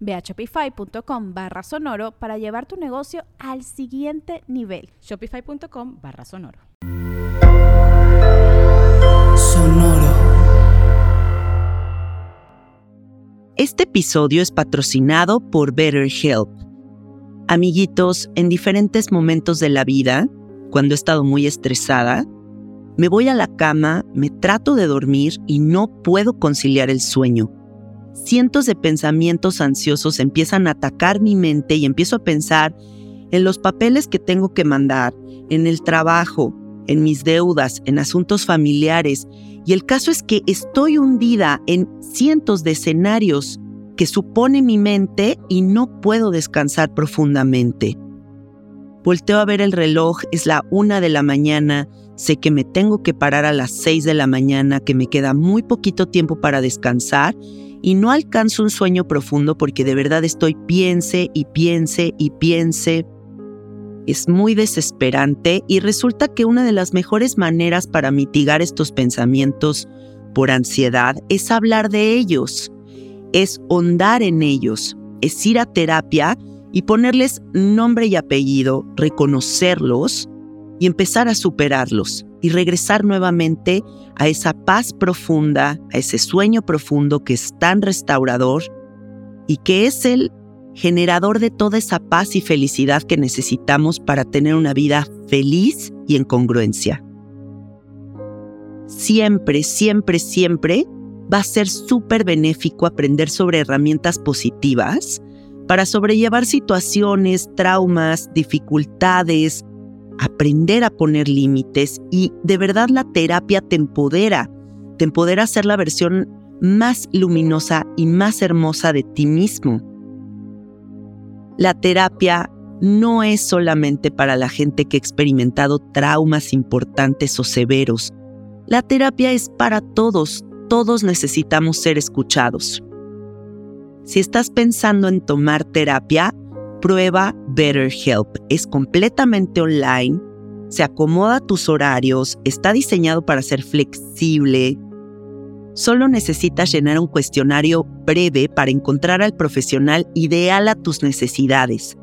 Ve a shopify.com barra sonoro para llevar tu negocio al siguiente nivel. Shopify.com barra sonoro. Sonoro. Este episodio es patrocinado por BetterHelp. Amiguitos, en diferentes momentos de la vida, cuando he estado muy estresada, me voy a la cama, me trato de dormir y no puedo conciliar el sueño cientos de pensamientos ansiosos empiezan a atacar mi mente y empiezo a pensar en los papeles que tengo que mandar, en el trabajo, en mis deudas, en asuntos familiares. Y el caso es que estoy hundida en cientos de escenarios que supone mi mente y no puedo descansar profundamente. Volteo a ver el reloj, es la una de la mañana, sé que me tengo que parar a las seis de la mañana, que me queda muy poquito tiempo para descansar y no alcanzo un sueño profundo porque de verdad estoy piense y piense y piense. Es muy desesperante y resulta que una de las mejores maneras para mitigar estos pensamientos por ansiedad es hablar de ellos, es hondar en ellos, es ir a terapia y ponerles nombre y apellido, reconocerlos y empezar a superarlos y regresar nuevamente a esa paz profunda, a ese sueño profundo que es tan restaurador y que es el generador de toda esa paz y felicidad que necesitamos para tener una vida feliz y en congruencia. Siempre, siempre, siempre va a ser súper benéfico aprender sobre herramientas positivas para sobrellevar situaciones, traumas, dificultades, aprender a poner límites y de verdad la terapia te empodera, te empodera a ser la versión más luminosa y más hermosa de ti mismo. La terapia no es solamente para la gente que ha experimentado traumas importantes o severos. La terapia es para todos, todos necesitamos ser escuchados. Si estás pensando en tomar terapia, prueba BetterHelp. Es completamente online, se acomoda a tus horarios, está diseñado para ser flexible. Solo necesitas llenar un cuestionario breve para encontrar al profesional ideal a tus necesidades.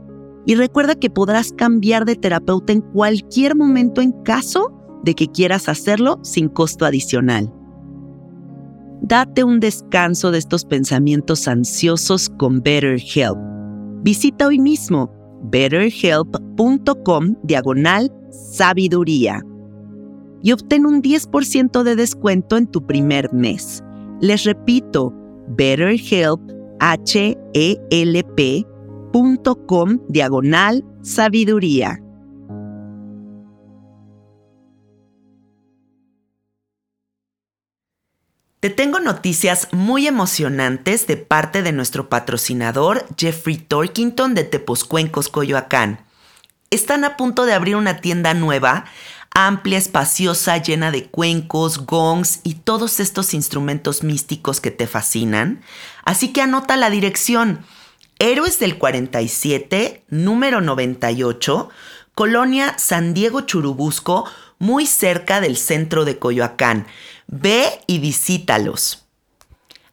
Y recuerda que podrás cambiar de terapeuta en cualquier momento en caso de que quieras hacerlo sin costo adicional. Date un descanso de estos pensamientos ansiosos con BetterHelp. Visita hoy mismo betterhelp.com diagonal sabiduría y obtén un 10% de descuento en tu primer mes. Les repito, betterhelp.com diagonal sabiduría. Te tengo noticias muy emocionantes de parte de nuestro patrocinador Jeffrey Torkington de Tepozcuencos, Coyoacán. Están a punto de abrir una tienda nueva, amplia, espaciosa, llena de cuencos, gongs y todos estos instrumentos místicos que te fascinan. Así que anota la dirección. Héroes del 47, número 98, Colonia San Diego Churubusco, muy cerca del centro de Coyoacán. Ve y visítalos.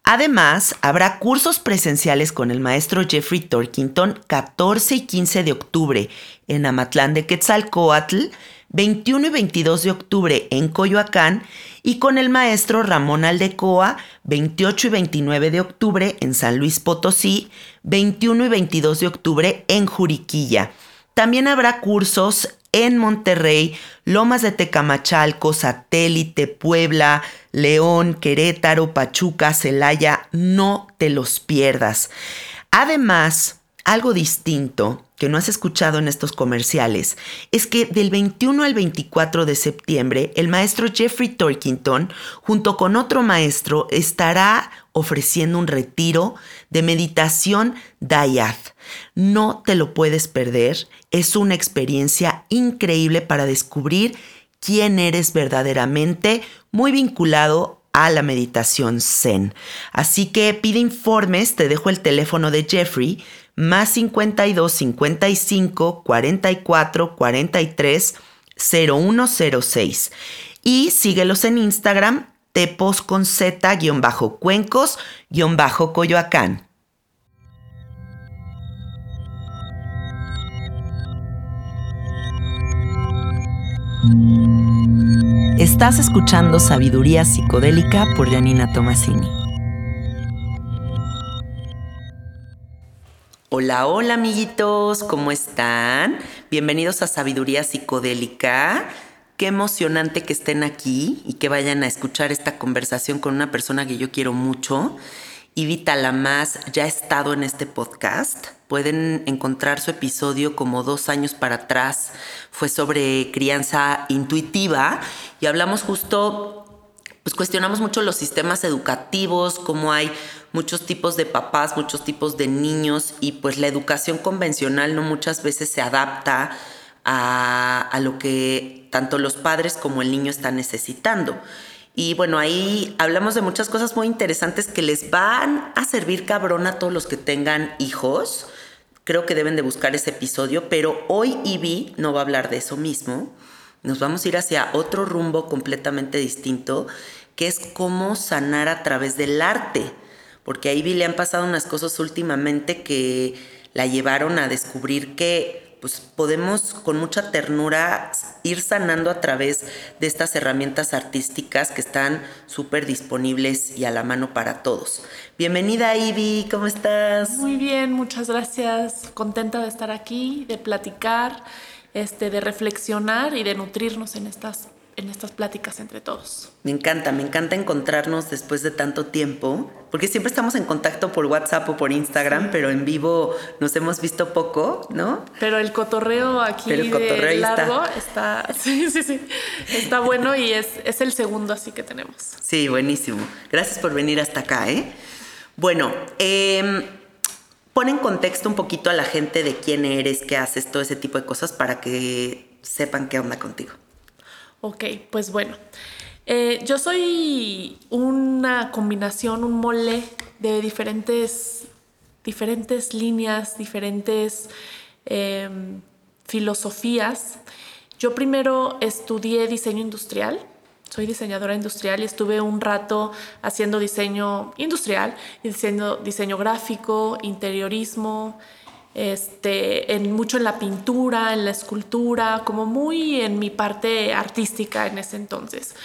Además, habrá cursos presenciales con el maestro Jeffrey Torkington 14 y 15 de octubre en Amatlán de Quetzalcoatl, 21 y 22 de octubre en Coyoacán y con el maestro Ramón Aldecoa 28 y 29 de octubre en San Luis Potosí, 21 y 22 de octubre en Juriquilla. También habrá cursos en Monterrey, Lomas de Tecamachalco, Satélite, Puebla, León, Querétaro, Pachuca, Celaya. No te los pierdas. Además, algo distinto que no has escuchado en estos comerciales es que del 21 al 24 de septiembre el maestro Jeffrey Torkington junto con otro maestro estará ofreciendo un retiro de meditación Dayat. No te lo puedes perder, es una experiencia increíble para descubrir quién eres verdaderamente, muy vinculado a la meditación Zen. Así que pide informes, te dejo el teléfono de Jeffrey, más 52 55 44 43 0106. Y síguelos en Instagram, tepos con z-cuencos-coyoacán. Estás escuchando Sabiduría Psicodélica por Janina Tomasini. Hola, hola amiguitos, ¿cómo están? Bienvenidos a Sabiduría Psicodélica. Qué emocionante que estén aquí y que vayan a escuchar esta conversación con una persona que yo quiero mucho. Ivita Lamas ya ha estado en este podcast. Pueden encontrar su episodio como dos años para atrás. Fue sobre crianza intuitiva y hablamos justo, pues cuestionamos mucho los sistemas educativos, cómo hay muchos tipos de papás, muchos tipos de niños y pues la educación convencional no muchas veces se adapta a, a lo que tanto los padres como el niño están necesitando. Y bueno, ahí hablamos de muchas cosas muy interesantes que les van a servir cabrón a todos los que tengan hijos. Creo que deben de buscar ese episodio, pero hoy Ivy no va a hablar de eso mismo. Nos vamos a ir hacia otro rumbo completamente distinto, que es cómo sanar a través del arte porque a Ivy le han pasado unas cosas últimamente que la llevaron a descubrir que pues, podemos con mucha ternura ir sanando a través de estas herramientas artísticas que están súper disponibles y a la mano para todos. Bienvenida Ivy, ¿cómo estás? Muy bien, muchas gracias. Contenta de estar aquí, de platicar, este, de reflexionar y de nutrirnos en estas en estas pláticas entre todos. Me encanta, me encanta encontrarnos después de tanto tiempo, porque siempre estamos en contacto por WhatsApp o por Instagram, pero en vivo nos hemos visto poco, ¿no? Pero el cotorreo aquí el de largo está. sí, sí, sí, está bueno y es, es el segundo así que tenemos. Sí, buenísimo. Gracias por venir hasta acá, ¿eh? Bueno, eh, pon en contexto un poquito a la gente de quién eres, qué haces, todo ese tipo de cosas para que sepan qué onda contigo. Ok, pues bueno. Eh, yo soy una combinación, un mole de diferentes, diferentes líneas, diferentes em, filosofías. Yo primero estudié diseño industrial, soy diseñadora industrial y estuve un rato haciendo diseño industrial, diseño, diseño gráfico, interiorismo, este, en, mucho en la pintura, en la escultura, como muy en mi parte artística en ese entonces.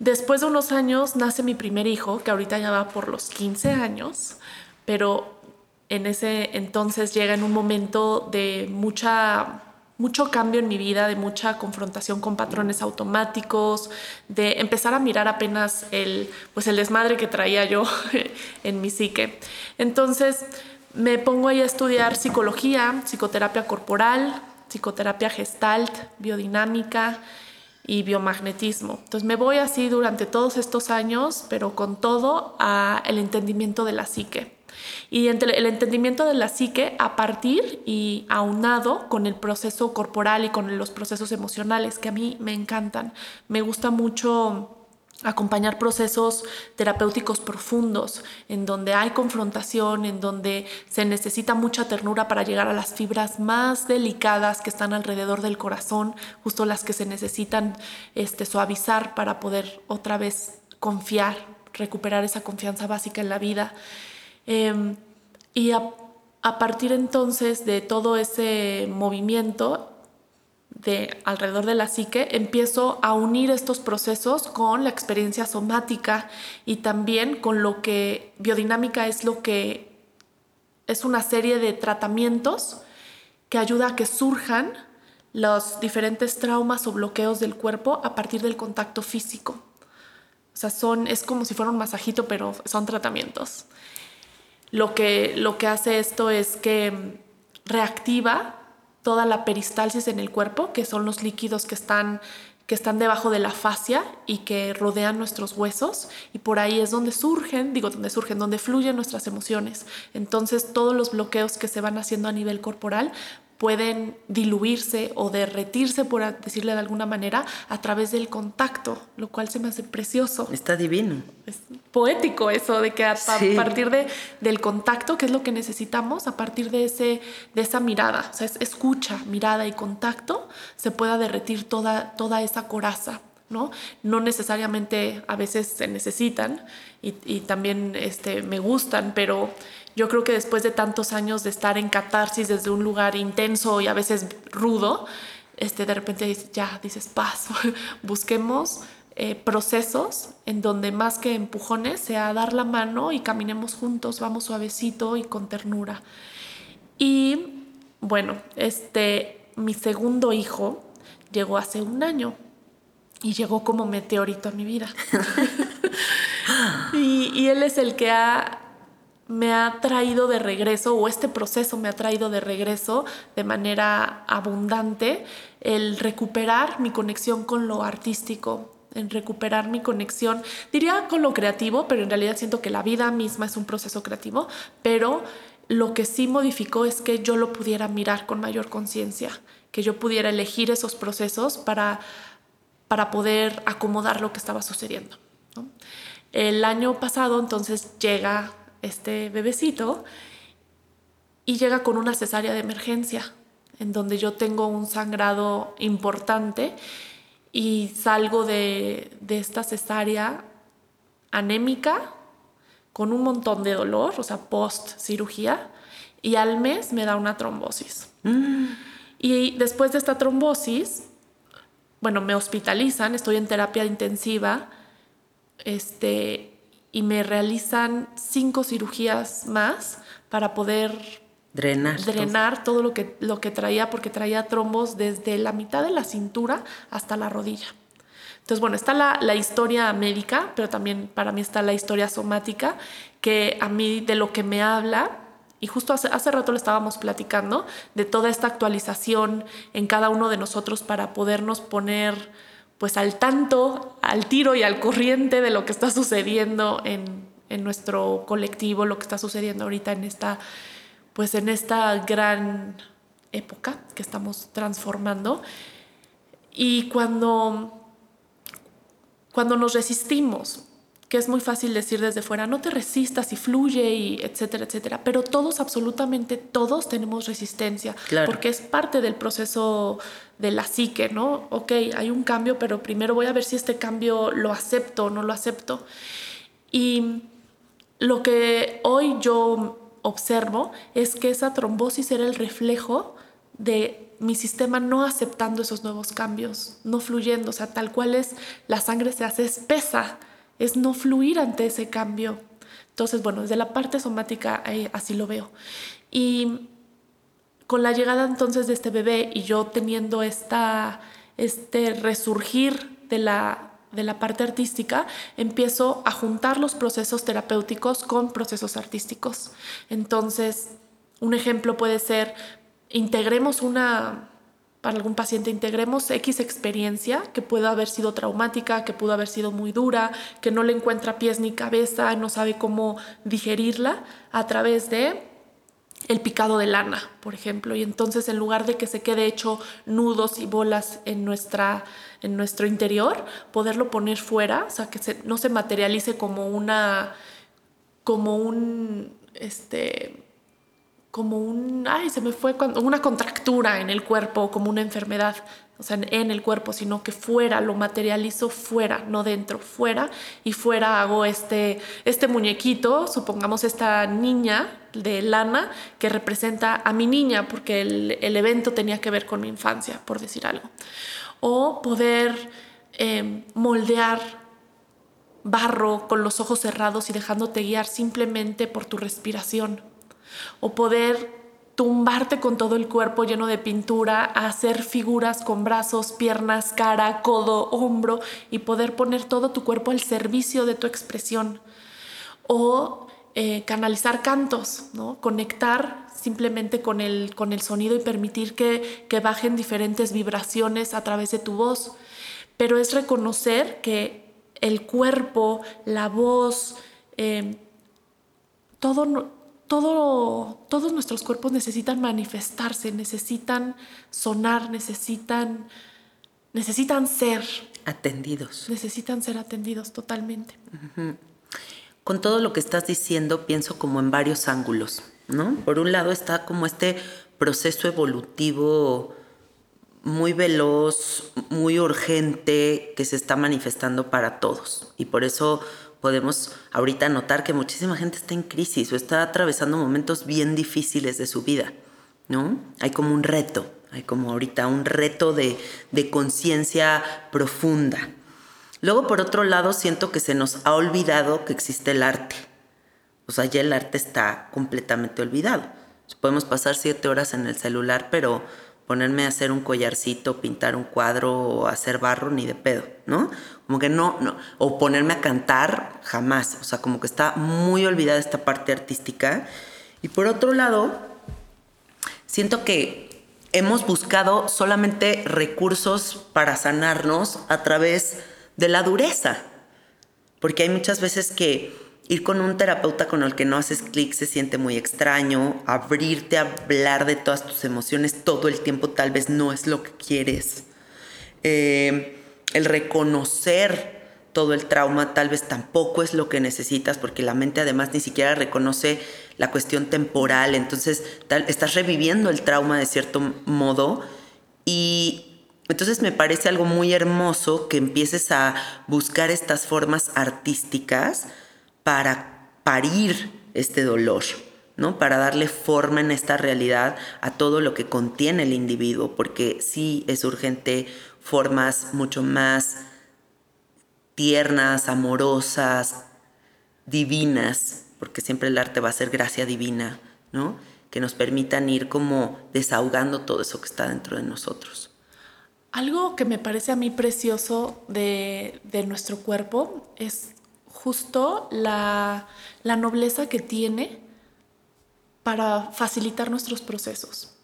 Después de unos años nace mi primer hijo, que ahorita ya va por los 15 años, pero en ese entonces llega en un momento de mucha mucho cambio en mi vida, de mucha confrontación con patrones automáticos, de empezar a mirar apenas el, pues el desmadre que traía yo en mi psique. Entonces, me pongo ahí a estudiar psicología, psicoterapia corporal, psicoterapia gestalt, biodinámica y biomagnetismo. Entonces me voy así durante todos estos años, pero con todo a el entendimiento de la psique. Y el entendimiento de la psique a partir y aunado con el proceso corporal y con los procesos emocionales que a mí me encantan. Me gusta mucho acompañar procesos terapéuticos profundos, en donde hay confrontación, en donde se necesita mucha ternura para llegar a las fibras más delicadas que están alrededor del corazón, justo las que se necesitan este, suavizar para poder otra vez confiar, recuperar esa confianza básica en la vida. Em, y a partir entonces de todo ese movimiento, de alrededor de la psique, empiezo a unir estos procesos con la experiencia somática y también con lo que biodinámica es lo que es una serie de tratamientos que ayuda a que surjan los diferentes traumas o bloqueos del cuerpo a partir del contacto físico. O sea, son, es como si fuera un masajito, pero son tratamientos. Lo que, lo que hace esto es que reactiva toda la peristalsis en el cuerpo, que son los líquidos que están que están debajo de la fascia y que rodean nuestros huesos y por ahí es donde surgen, digo, donde surgen, donde fluyen nuestras emociones. Entonces todos los bloqueos que se van haciendo a nivel corporal pueden diluirse o derretirse, por decirle de alguna manera, a través del contacto, lo cual se me hace precioso. Está divino. Es poético eso, de que a, partir de, del contacto, que es lo que necesitamos, a partir de, ese, de esa mirada, o sea, es escucha, mirada y contacto, se pueda derretir toda, toda esa coraza. ¿no? No necesariamente a veces se necesitan y, y también este, me gustan, pero yo creo que después de tantos años de estar en catarsis desde un lugar intenso y a veces rudo, este, de repente ya dices, paz, busquemos eh, procesos en donde más que empujones sea dar la mano y caminemos juntos, vamos suavecito y con ternura. Y bueno, este, mi segundo hijo llegó hace un año y llegó como meteorito a mi vida. y, y él es el que ha me ha traído de regreso, o este proceso me ha traído de regreso de manera abundante, el recuperar mi conexión con lo artístico, en recuperar mi conexión, diría con lo creativo, pero en realidad siento que la vida misma es un proceso creativo, pero lo que sí modificó es que yo lo pudiera mirar con mayor conciencia, que yo pudiera elegir esos procesos para, para poder acomodar lo que estaba sucediendo. El año pasado entonces llega este bebecito y llega con una cesárea de emergencia, en donde yo tengo un sangrado importante y salgo de, esta cesárea anémica, con un montón de dolor, o sea, post cirugía, y al mes me da una trombosis. Mm. Y después de esta trombosis, bueno, me hospitalizan, estoy en terapia intensiva, este, y me realizan cinco cirugías más para poder drenar, drenar todo, lo, que, lo que traía, porque traía trombos desde la mitad de la cintura hasta la rodilla. Entonces, bueno, está la, la, historia médica, pero también para mí está la historia somática, que a mí de lo que me habla, y justo hace, hace rato le estábamos platicando, de toda esta actualización en cada uno de nosotros para podernos poner pues al tanto, al tiro y al corriente de lo que está sucediendo en, nuestro colectivo, lo que está sucediendo ahorita en esta, pues en esta gran época que estamos transformando. Y cuando, cuando nos resistimos que es muy fácil decir desde fuera, no te resistas y fluye y etcétera, etcétera, pero todos, absolutamente todos tenemos resistencia, porque es parte del proceso de la psique, ¿no? Ok, hay un cambio, pero primero voy a ver si este cambio lo acepto o no lo acepto. Y lo que hoy yo observo es que esa trombosis era el reflejo de mi sistema no aceptando esos nuevos cambios, no fluyendo, o sea, tal cual es, la sangre se hace espesa es no fluir ante ese cambio. Entonces, bueno, desde la parte somática eh, así lo veo. Y con la llegada entonces de este bebé y yo teniendo esta, este resurgir de la, de la parte artística, empiezo a juntar los procesos terapéuticos con procesos artísticos. Entonces, un ejemplo puede ser, integremos una para algún paciente integremos X experiencia que pueda haber sido traumática, que pudo haber sido muy dura, que no le encuentra pies ni cabeza, no sabe cómo digerirla a través de el picado de lana, por ejemplo, y entonces en lugar de que se quede hecho nudos y bolas en, nuestra, en nuestro interior, poderlo poner fuera, o sea, que no se materialice como una, como un, este, como un, ay, se me fue cuando, una contractura en el cuerpo, como una enfermedad, o sea, en el cuerpo, sino que fuera, lo materializo fuera, no dentro, fuera, y fuera hago este, este muñequito, supongamos esta niña de lana que representa a mi niña, porque el, el evento tenía que ver con mi infancia, por decir algo. O poder em, moldear barro con los ojos cerrados y dejándote guiar simplemente por tu respiración o poder tumbarte con todo el cuerpo lleno de pintura, hacer figuras con brazos, piernas, cara, codo, hombro y poder poner todo tu cuerpo al servicio de tu expresión. O eh, canalizar cantos, ¿no? conectar simplemente con el, con el sonido y permitir que, bajen diferentes vibraciones a través de tu voz. Pero es reconocer que el cuerpo, la voz, eh, todo todo, todos nuestros cuerpos necesitan manifestarse, necesitan sonar, necesitan, necesitan ser. Atendidos. Necesitan ser atendidos totalmente. Con todo lo que estás diciendo, pienso como en varios ángulos, ¿no? Por un lado está como este proceso evolutivo muy veloz, muy urgente, que se está manifestando para todos. Y por eso podemos ahorita notar que muchísima gente está en crisis o está atravesando momentos bien difíciles de su vida, ¿no? Hay como un reto, hay como ahorita un reto de, de conciencia profunda. Luego, por otro lado, siento que se nos ha olvidado que existe el arte. O sea, ya el arte está completamente olvidado. Podemos pasar siete horas en el celular, pero ponerme a hacer un collarcito, pintar un cuadro o hacer barro, ni de pedo, ¿no? Como que no, no, o ponerme a cantar, jamás. O sea, como que está muy olvidada esta parte artística. Y por otro lado, siento que hemos buscado solamente recursos para sanarnos a través de la dureza. Porque hay muchas veces que Ir con un terapeuta con el que no haces clic se siente muy extraño. Abrirte a hablar de todas tus emociones todo el tiempo tal vez no es lo que quieres. Eh, el reconocer todo el trauma tal vez tampoco es lo que necesitas porque la mente además ni siquiera reconoce la cuestión temporal. Entonces estás reviviendo el trauma de cierto modo y entonces me parece algo muy hermoso que empieces a buscar estas formas artísticas para parir este dolor, ¿no? Para darle forma en esta realidad a todo lo que contiene el individuo, porque sí es urgente formas mucho más tiernas, amorosas, divinas, porque siempre el arte va a ser gracia divina, ¿no? Que nos permitan ir como desahogando todo eso que está dentro de nosotros. Algo que me parece a mí precioso de, de nuestro cuerpo es justo la, nobleza que tiene para facilitar nuestros procesos.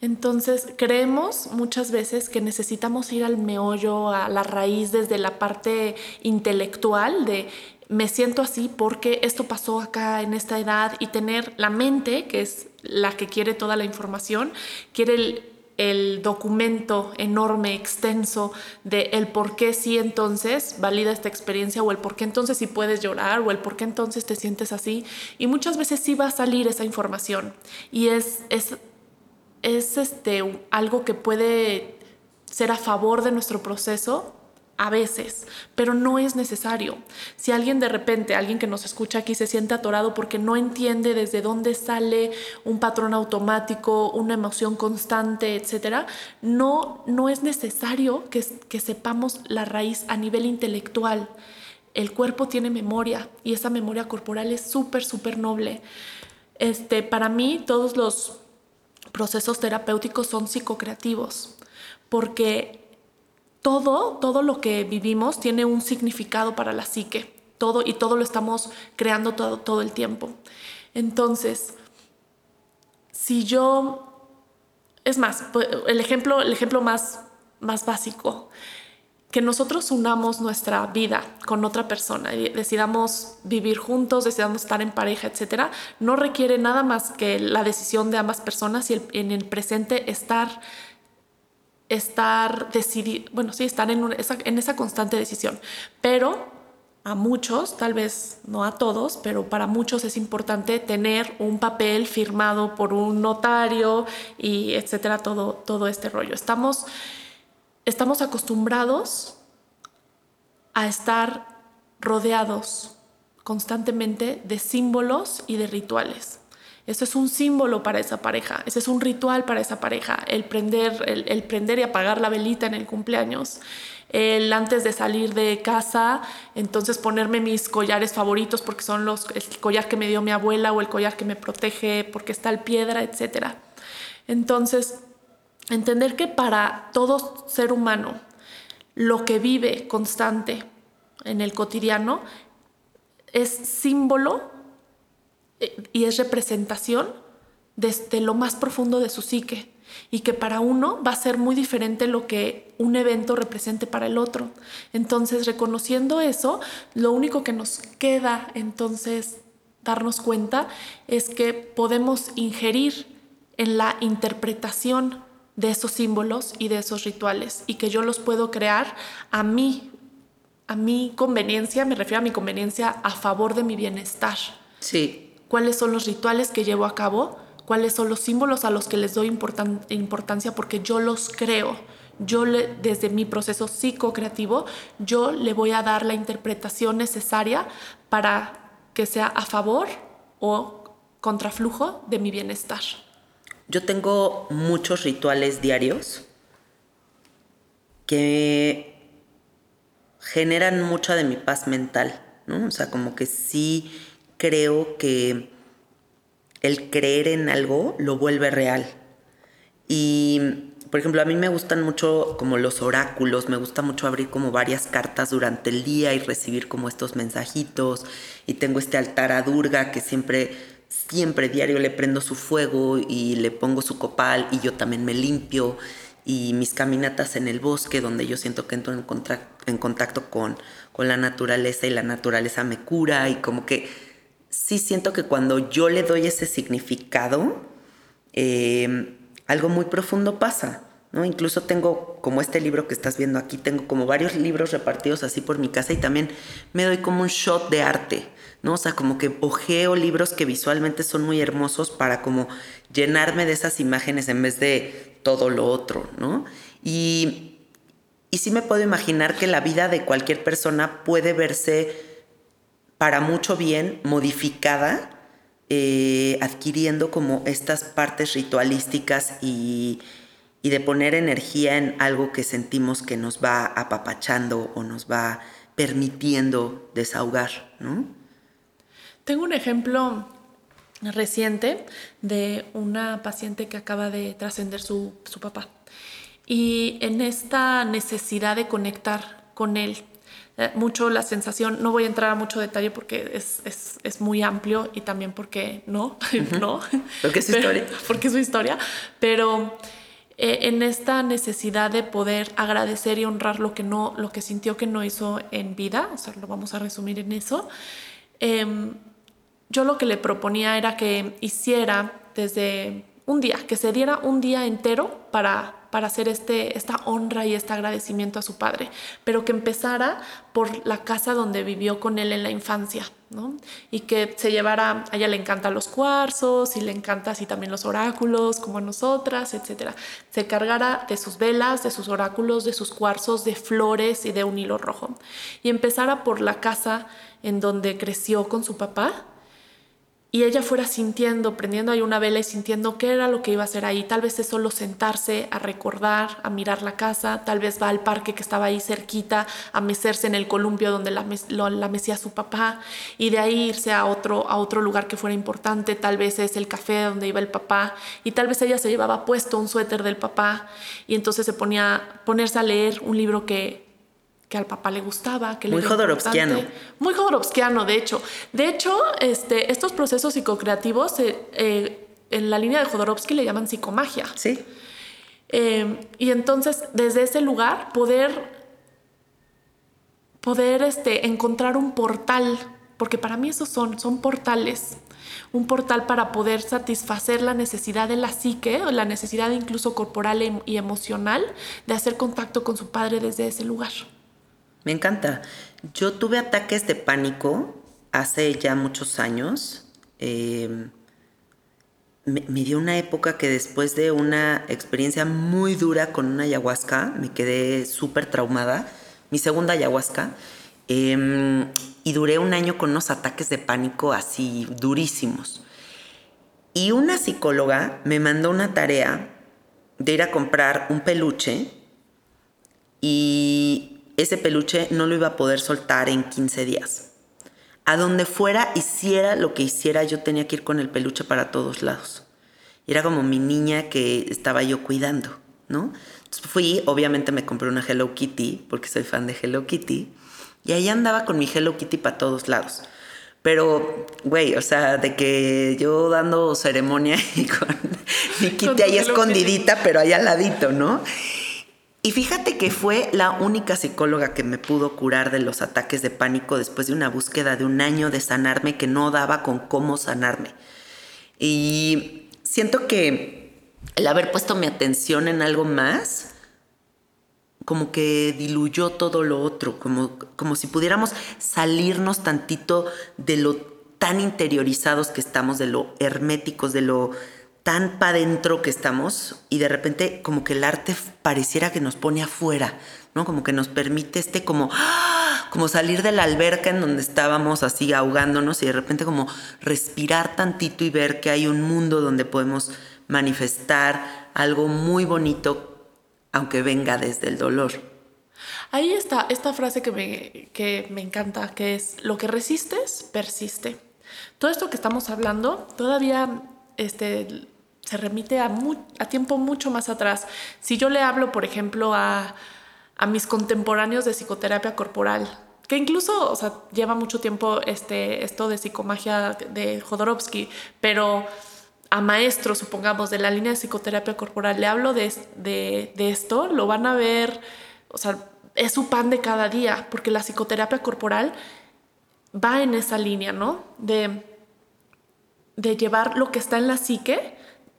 Entonces, creemos muchas veces que necesitamos ir al meollo, a la raíz desde la parte intelectual de me siento así porque esto pasó acá en esta edad y tener la mente, que es la que quiere toda la información, quiere el, el documento enorme, extenso de el por qué sí entonces valida esta experiencia o el por qué entonces sí puedes llorar o el por qué entonces te sientes así. Y muchas veces sí va a salir esa información y es, es, es este, algo que puede ser a favor de nuestro proceso a veces, pero no es necesario. Si alguien de repente, alguien que nos escucha aquí se siente atorado porque no entiende desde dónde sale un patrón automático, una emoción constante, etcétera, no, no es necesario que, que sepamos la raíz a nivel intelectual. El cuerpo tiene memoria y esa memoria corporal es súper, súper noble. Este, para mí, todos los procesos terapéuticos son psicocreativos porque todo, todo lo que vivimos tiene un significado para la psique, todo y todo lo estamos creando todo, todo el tiempo. Entonces, si yo, es más, el ejemplo, el ejemplo más, más básico, que nosotros unamos nuestra vida con otra persona y decidamos vivir juntos, decidamos estar en pareja, etcétera, no requiere nada más que la decisión de ambas personas y en el presente estar estar decidir, bueno, sí, estar en, en esa constante decisión, pero a muchos, tal vez no a todos, pero para muchos es importante tener un papel firmado por un notario y etcétera, todo, todo este rollo. Estamos, estamos acostumbrados a estar rodeados constantemente de símbolos y de rituales. Eso es un símbolo para esa pareja, ese es un ritual para esa pareja, el prender, el, prender y apagar la velita en el cumpleaños, el antes de salir de casa, entonces ponerme mis collares favoritos porque son los, el collar que me dio mi abuela o el collar que me protege porque está el piedra, etc. Entonces, entender que para todo ser humano, lo que vive constante en el cotidiano es símbolo y es representación desde lo más profundo de su psique y que para uno va a ser muy diferente lo que un evento represente para el otro. Entonces, reconociendo eso, lo único que nos queda entonces darnos cuenta es que podemos ingerir en la interpretación de esos símbolos y de esos rituales y que yo los puedo crear a mí, a mi conveniencia, me refiero a mi conveniencia a favor de mi bienestar. Sí. ¿Cuáles son los rituales que llevo a cabo? ¿Cuáles son los símbolos a los que les doy importancia porque yo los creo? Yo desde mi proceso psicocreativo, yo le voy a dar la interpretación necesaria para que sea a favor o contraflujo de mi bienestar. Yo tengo muchos rituales diarios que generan mucha de mi paz mental, ¿no? O sea, como que sí creo que el creer en algo lo vuelve real. Y, por ejemplo, a mí me gustan mucho como los oráculos, me gusta mucho abrir como varias cartas durante el día y recibir como estos mensajitos. Y tengo este altar a Durga que siempre siempre diario le prendo su fuego y le pongo su copal y yo también me limpio y mis caminatas en el bosque donde yo siento que entro en, en contacto con, con la naturaleza y la naturaleza me cura y como que sí siento que cuando yo le doy ese significado, em, algo muy profundo pasa. ¿no? Incluso tengo como este libro que estás viendo aquí, tengo como varios libros repartidos así por mi casa y también me doy como un shot de arte. ¿no? O sea, como que ojeo libros que visualmente son muy hermosos para como llenarme de esas imágenes en vez de todo lo otro, ¿no? Y, y sí me puedo imaginar que la vida de cualquier persona puede verse para mucho bien modificada, eh, adquiriendo como estas partes ritualísticas y, y de poner energía en algo que sentimos que nos va apapachando o nos va permitiendo desahogar, ¿no? Tengo un ejemplo reciente de una paciente que acaba de trascender su, papá. Y en esta necesidad de conectar con él, eh, mucho la sensación, no voy a entrar a mucho detalle porque es, muy amplio y también porque no, no. Porque es su historia. Porque es su historia, pero eh, en esta necesidad de poder agradecer y honrar lo que no, lo que sintió que no hizo en vida, o sea, lo vamos a resumir en eso. Em, yo lo que le proponía era que hiciera desde un día, que se diera un día entero para, para hacer este, esta honra y este agradecimiento a su padre, pero que empezara por la casa donde vivió con él en la infancia, ¿no? Y que se llevara, a ella le encantan los cuarzos y le encanta así también los oráculos, como a nosotras, etc. Se cargara de sus velas, de sus oráculos, de sus cuarzos, de flores y de un hilo rojo. Y empezara por la casa en donde creció con su papá, y ella fuera sintiendo, prendiendo ahí una vela y sintiendo qué era lo que iba a hacer ahí. Tal vez es solo sentarse a recordar, a mirar la casa, tal vez va al parque que estaba ahí cerquita, a mecerse en el columpio donde la, la mecía su papá y de ahí irse a otro, a otro lugar que fuera importante, tal vez es el café donde iba el papá y tal vez ella se llevaba puesto un suéter del papá y entonces se ponía ponerse a leer un libro que que al papá le gustaba, que muy Jodorowskiano. Muy Jodorowskiano, de hecho. De hecho, este, estos procesos psicocreativos eh, eh, en la línea de Jodorowsky le llaman psicomagia. Sí. Eh, y entonces, desde ese lugar, poder, poder este, encontrar un portal, porque para mí esos son, son portales. Un portal para poder satisfacer la necesidad de la psique, o la necesidad incluso corporal em, y emocional de hacer contacto con su padre desde ese lugar. Me encanta. Yo tuve ataques de pánico hace ya muchos años. Em, me, dio una época que después de una experiencia muy dura con una ayahuasca, me quedé súper traumada. Mi segunda ayahuasca. Em, y duré un año con unos ataques de pánico así durísimos. Y una psicóloga me mandó una tarea de ir a comprar un peluche y ese peluche no lo iba a poder soltar en 15 días. A donde fuera, hiciera lo que hiciera, yo tenía que ir con el peluche para todos lados. Era como mi niña que estaba yo cuidando, ¿no? Entonces fui, obviamente me compré una Hello Kitty, porque soy fan de Hello Kitty, y ahí andaba con mi Hello Kitty para todos lados. Pero, güey, o sea, de que yo dando ceremonia y con mi Kitty ahí escondidita, pero ahí al ladito, ¿no? Y fíjate que fue la única psicóloga que me pudo curar de los ataques de pánico después de una búsqueda de un año de sanarme que no daba con cómo sanarme. Y siento que el haber puesto mi atención en algo más, como que diluyó todo lo otro, como, como si pudiéramos salirnos tantito de lo tan interiorizados que estamos, de lo herméticos, de lo tan para adentro que estamos y de repente como que el arte pareciera que nos pone afuera, ¿no? Como que nos permite este como, ¡ah! como salir de la alberca en donde estábamos así ahogándonos y de repente como respirar tantito y ver que hay un mundo donde podemos manifestar algo muy bonito aunque venga desde el dolor. Ahí está esta frase que me, que me encanta, que es lo que resistes, persiste. Todo esto que estamos hablando todavía este, se remite a, a tiempo mucho más atrás. Si yo le hablo, por ejemplo, a, a mis contemporáneos de psicoterapia corporal, que incluso o sea, lleva mucho tiempo este, esto de psicomagia de Jodorowsky, pero a maestros, supongamos, de la línea de psicoterapia corporal, le hablo de, de, de, esto, lo van a ver, o sea, es su pan de cada día, porque la psicoterapia corporal va en esa línea, ¿no? De, de llevar lo que está en la psique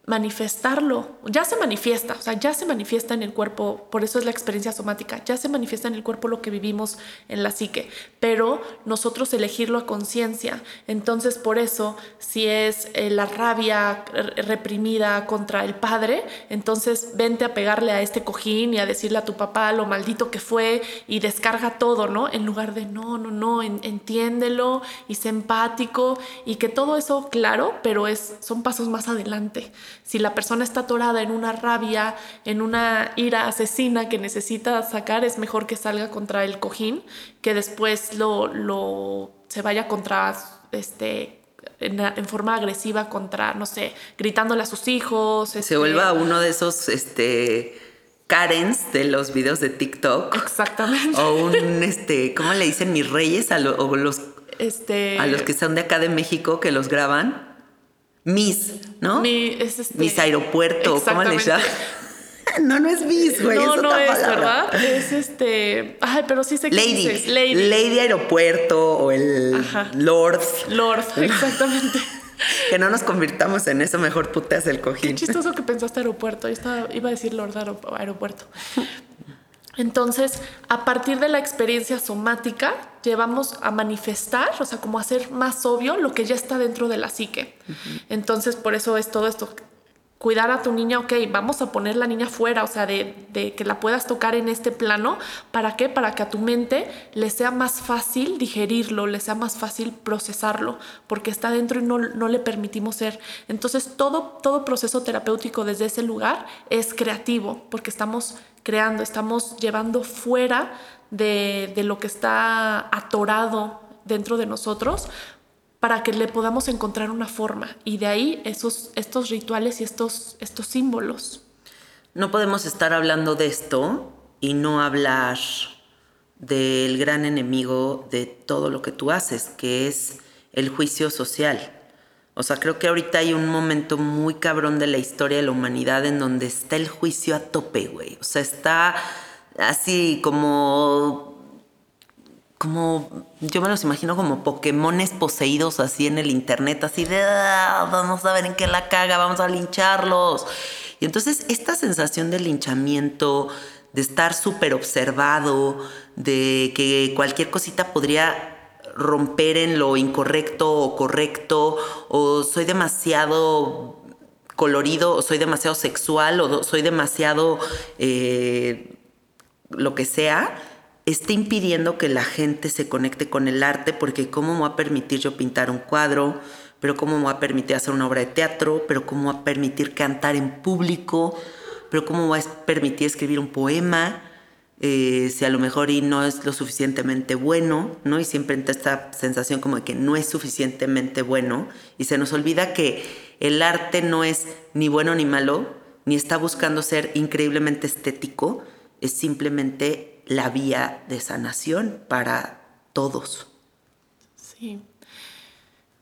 manifestarlo, ya se manifiesta, o sea, ya se manifiesta en el cuerpo, por eso es la experiencia somática, ya se manifiesta en el cuerpo lo que vivimos en la psique, pero nosotros elegirlo a conciencia. Entonces, por eso, si es eh, la rabia reprimida contra el padre, entonces vente a pegarle a este cojín y a decirle a tu papá lo maldito que fue y descarga todo, ¿no? En lugar de no, no, no, entiéndelo y sé empático y que todo eso, claro, pero es, son pasos más adelante. Si la persona está atorada en una rabia, en una ira asesina que necesita sacar, es mejor que salga contra el cojín, que después lo, lo se vaya contra este en, forma agresiva contra, no sé, gritándole a sus hijos. Se este vuelva uno de esos, este, Karens de los videos de TikTok. Exactamente. O un, este, ¿cómo le dicen mis reyes a, los, este... a los que son de acá de México que los graban? Miss, ¿no? Mi, es este... Miss Aeropuerto, ¿cómo le llaman? No, no es Miss, güey. No, es no es, palabra. ¿verdad? Es este. Ay, pero sí sé que Lady. dices. Lady. Lady Aeropuerto o el Ajá. Lord. Lord, exactamente. Que no nos convirtamos en eso, mejor puteas el Qué cojín. chistoso que pensaste aeropuerto. Yo estaba, iba a decir Lord aero- Aeropuerto. Entonces, a partir de la experiencia somática, llevamos a manifestar, o sea, como a hacer más obvio lo que ya está dentro de la psique. Entonces, por eso es todo esto. Cuidar a tu niña, ok, vamos a poner la niña fuera, o sea, de, de que la puedas tocar en este plano. ¿Para qué? Para que a tu mente le sea más fácil digerirlo, le sea más fácil procesarlo, porque está dentro y no, no le permitimos ser. Entonces, todo, todo proceso terapéutico desde ese lugar es creativo, porque estamos creando, estamos llevando fuera de, de lo que está atorado dentro de nosotros para que le podamos encontrar una forma y de ahí esos, estos rituales y estos, estos símbolos. No podemos estar hablando de esto y no hablar del gran enemigo de todo lo que tú haces, que es el juicio social. O sea, creo que ahorita hay un momento muy cabrón de la historia de la humanidad en donde está el juicio a tope, güey. O sea, está así como como yo me los imagino como Pokémones poseídos así en el internet, así de "Ah, vamos a ver en qué la caga, vamos a lincharlos. Y entonces esta sensación de linchamiento, de estar súper observado, de que cualquier cosita podría romper en lo incorrecto o correcto, o soy demasiado colorido, o soy demasiado sexual, o soy demasiado eh, lo que sea, está impidiendo que la gente se conecte con el arte, porque ¿cómo me va a permitir yo pintar un cuadro? Pero ¿cómo me va a permitir hacer una obra de teatro? Pero ¿cómo me va a permitir cantar en público? Pero ¿cómo me va a permitir escribir un poema? Eh, si a lo mejor y no es lo suficientemente bueno, ¿no? Y siempre entra esta sensación como de que no es suficientemente bueno y se nos olvida que el arte no es ni bueno ni malo, ni está buscando ser increíblemente estético, es simplemente la vía de sanación para todos. Sí.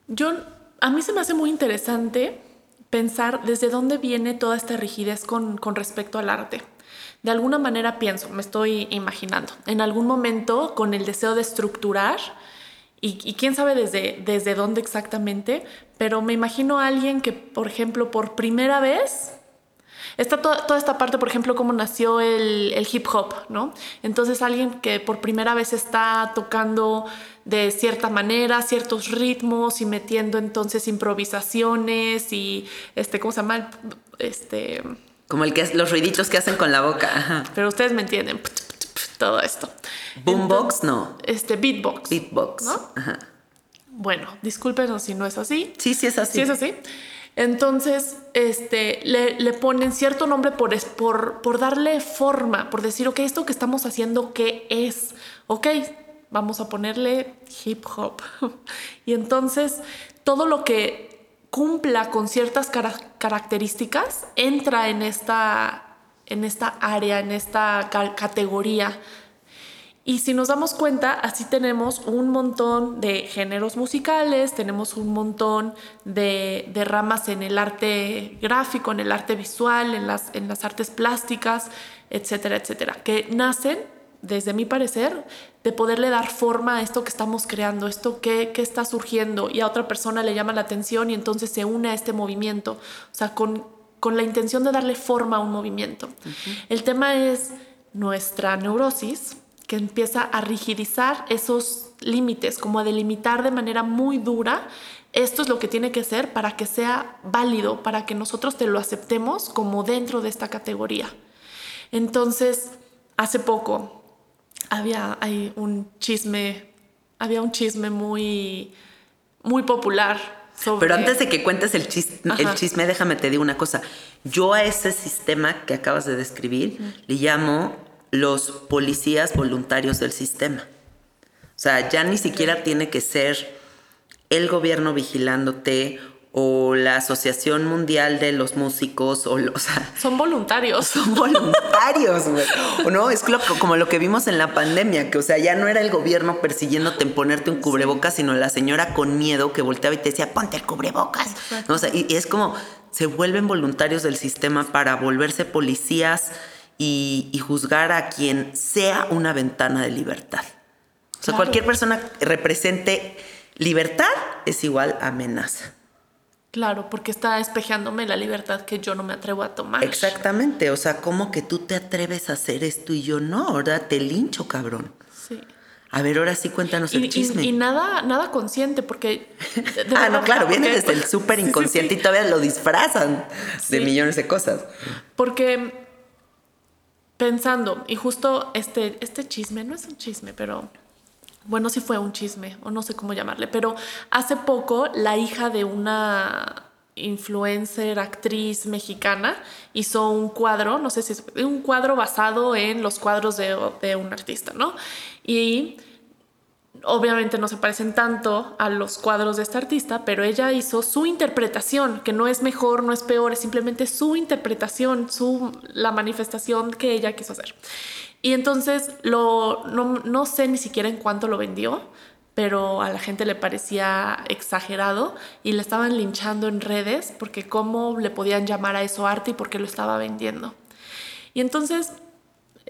Yo, a mí se me hace muy interesante pensar desde dónde viene toda esta rigidez con, con respecto al arte. De alguna manera pienso, me estoy imaginando, en algún momento con el deseo de estructurar, y, quién sabe desde, desde dónde exactamente, pero me imagino a alguien que, por ejemplo, por primera vez Está toda, esta parte, por ejemplo, cómo nació el, hip hop, ¿no? Entonces alguien que por primera vez está tocando de cierta manera, ciertos ritmos y metiendo entonces improvisaciones y, este, ¿cómo se llama? Este... Como el que los ruiditos que hacen con la boca. Pero ustedes me entienden. Todo esto. Boombox, no. Este, beatbox. Beatbox. ¿no? Bueno, discúlpenos si no es así. Sí, sí es así. Sí es así. Entonces, este, le, ponen cierto nombre por, por, por darle forma, por decir, ok, esto que estamos haciendo, ¿qué es? Ok, vamos a ponerle hip hop. y entonces, todo lo que cumpla con ciertas características entra en esta, en esta área, en esta categoría. Y si nos damos cuenta, así tenemos un montón de géneros musicales, tenemos un montón de, ramas en el arte gráfico, en el arte visual, en las, en las artes plásticas, etcétera, etcétera, que nacen, desde mi parecer, de poderle dar forma a esto que estamos creando, esto que, está surgiendo y a otra persona le llama la atención y entonces se une a este movimiento, o sea, con, con la intención de darle forma a un movimiento. El tema es nuestra neurosis que empieza a rigidizar esos límites, como a delimitar de manera muy dura, esto es lo que tiene que ser para que sea válido, para que nosotros te lo aceptemos como dentro de esta categoría. Entonces, hace poco había hay un chisme, había un chisme muy, muy popular sobre... Pero antes de que cuentes el chisme, el chisme, déjame te digo una cosa. Yo a ese sistema que acabas de describir le llamo los policías voluntarios del sistema. O sea, ya ni siquiera tiene que ser el gobierno vigilándote o la Asociación Mundial de los Músicos o, sea, son voluntarios. Son voluntarios, güey. O no, es como lo que vimos en la pandemia, que o sea, ya no era el gobierno persiguiéndote en ponerte un cubrebocas, sino la señora con miedo que volteaba y te decía, "Ponte el cubrebocas." ¿No? O sea, y es como se vuelven voluntarios del sistema para volverse policías y, juzgar a quien sea una ventana de libertad. O sea, cualquier persona que represente libertad es igual amenaza. Claro, porque está espejándome la libertad que yo no me atrevo a tomar. Exactamente, o sea, ¿cómo que tú te atreves a hacer esto y yo no? Ahora te lincho, cabrón. Sí. A ver, ahora sí cuéntanos el chisme. Y, nada, nada consciente, porque. ah, no, claro, viene desde el súper inconsciente y todavía lo disfrazan de millones de cosas. Porque pensando, y justo este, este chisme, no es un chisme, pero bueno, sí fue un chisme, o no sé cómo llamarle, pero hace poco la hija de una influencer, actriz mexicana, hizo un cuadro, no sé si es un cuadro basado en los cuadros de, de un artista, ¿no? Y obviamente no se parecen tanto a los cuadros de esta artista, pero ella hizo su interpretación, que no es mejor, no es peor, es simplemente su interpretación, su, la manifestación que ella quiso hacer. Y entonces lo, no, no sé ni siquiera en cuánto lo vendió, pero a la gente le parecía exagerado y le estaban linchando en redes porque cómo le podían llamar a eso arte y por qué lo estaba vendiendo. Y entonces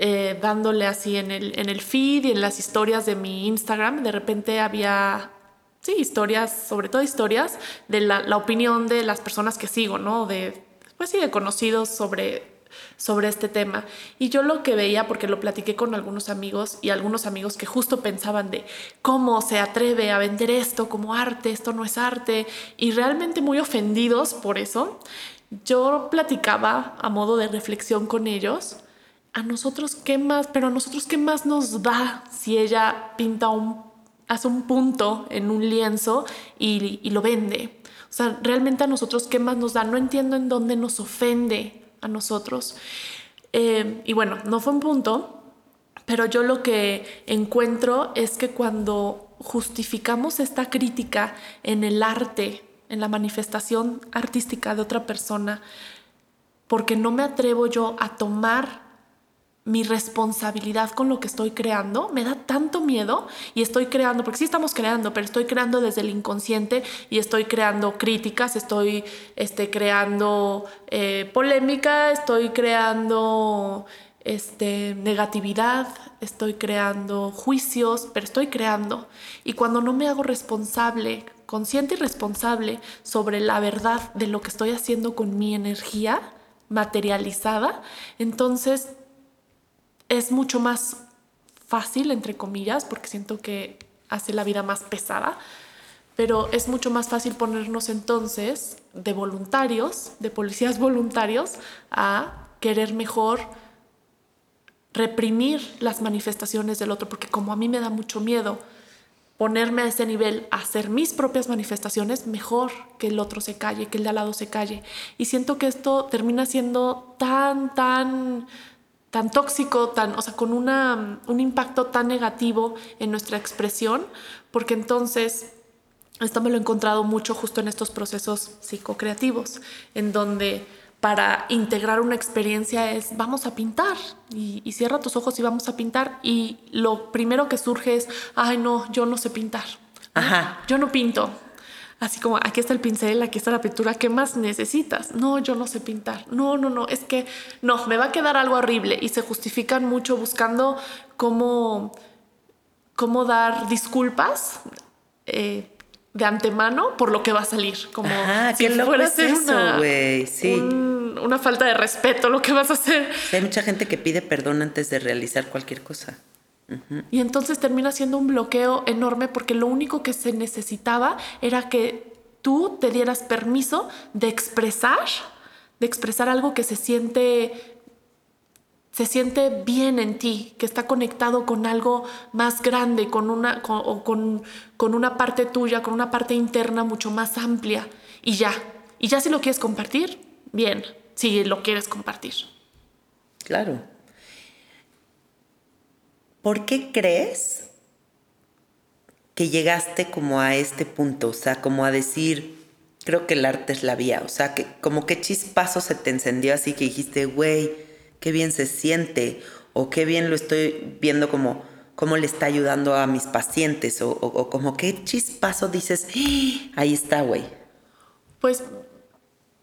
eh, dándole así en el, en el feed y en las historias de mi Instagram, de repente había, sí, historias, sobre todo historias de la, la opinión de las personas que sigo, ¿no? De, pues sí, de conocidos sobre, sobre este tema. Y yo lo que veía, porque lo platiqué con algunos amigos y algunos amigos que justo pensaban de cómo se atreve a vender esto como arte, esto no es arte, y realmente muy ofendidos por eso, yo platicaba a modo de reflexión con ellos a nosotros qué más, pero a nosotros qué más nos da si ella pinta un, hace un punto en un lienzo y, lo vende. O sea, realmente a nosotros qué más nos da. No entiendo en dónde nos ofende a nosotros. Eh, y bueno, no fue un punto, Pero yo lo que encuentro es que cuando justificamos esta crítica en el arte, en la manifestación artística de otra persona, porque no me atrevo yo a tomar mi responsabilidad con lo que estoy creando, me da tanto miedo y estoy creando, porque sí estamos creando, pero estoy creando desde el inconsciente y estoy creando críticas, estoy este, creando eh, polémica, estoy creando este, negatividad, estoy creando juicios, pero estoy creando. Y cuando no me hago responsable, consciente y responsable sobre la verdad de lo que estoy haciendo con mi energía materializada, entonces es mucho más fácil, entre comillas, porque siento que hace la vida más pesada, pero es mucho más fácil ponernos entonces de voluntarios, de policías voluntarios, a querer mejor reprimir las manifestaciones del otro, porque como a mí me da mucho miedo ponerme a ese nivel, hacer mis propias manifestaciones, mejor que el otro se calle, que el de al lado se calle. Y siento que esto termina siendo tan, tan tan tóxico, tan, o sea, con una, un impacto tan negativo en nuestra expresión, porque entonces esto me lo he encontrado mucho justo en estos procesos psicocreativos, en donde para integrar una experiencia es vamos a pintar y, y, cierra tus ojos y vamos a pintar y lo primero que surge es, ay no, yo no sé pintar. Ajá. Yo no pinto así como aquí está el pincel, aquí está la pintura, ¿qué más necesitas? No, yo no sé pintar. No, no, no, es que no, me va a quedar algo horrible y se justifican mucho buscando cómo, cómo dar disculpas. Eh, de antemano por lo que va a salir. Como si fuera a ser una, sí. una falta de respeto lo que vas a hacer. Hay mucha gente que pide perdón antes de realizar cualquier cosa. Y entonces termina siendo un bloqueo enorme porque lo único que se necesitaba era que tú te dieras permiso de expresar, de expresar algo que se siente se siente bien en ti, que está conectado con algo más grande, con una, con, con, una parte tuya, con una parte interna mucho más amplia. Y ya, y ya si lo quieres compartir, bien, si lo quieres compartir. Claro. ¿Por qué crees que llegaste como a este punto? O sea, como a decir, creo que el arte es la vía. O sea, que como que chispazo se te encendió así que dijiste, güey, qué bien se siente. O qué bien lo estoy viendo como cómo le está ayudando a mis pacientes. O, como qué chispazo dices, ¡Ah! ahí está, güey. Pues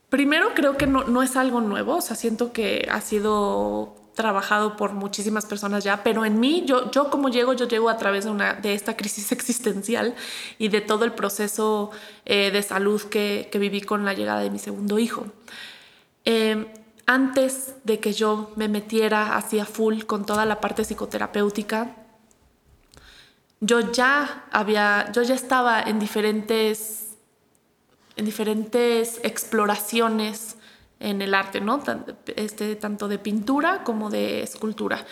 primero creo que no, no es algo nuevo. O sea, siento que ha sido trabajado por muchísimas personas ya, pero en mí, yo, yo como llego, yo llego a través de, una, de esta crisis existencial y de todo el proceso eh, de salud que, que, viví con la llegada de mi segundo hijo. Em, antes de que yo me metiera hacia full con toda la parte psicoterapéutica, yo ya había, yo ya estaba en diferentes, en diferentes exploraciones en el arte, ¿no? Este, tanto de pintura como de escultura.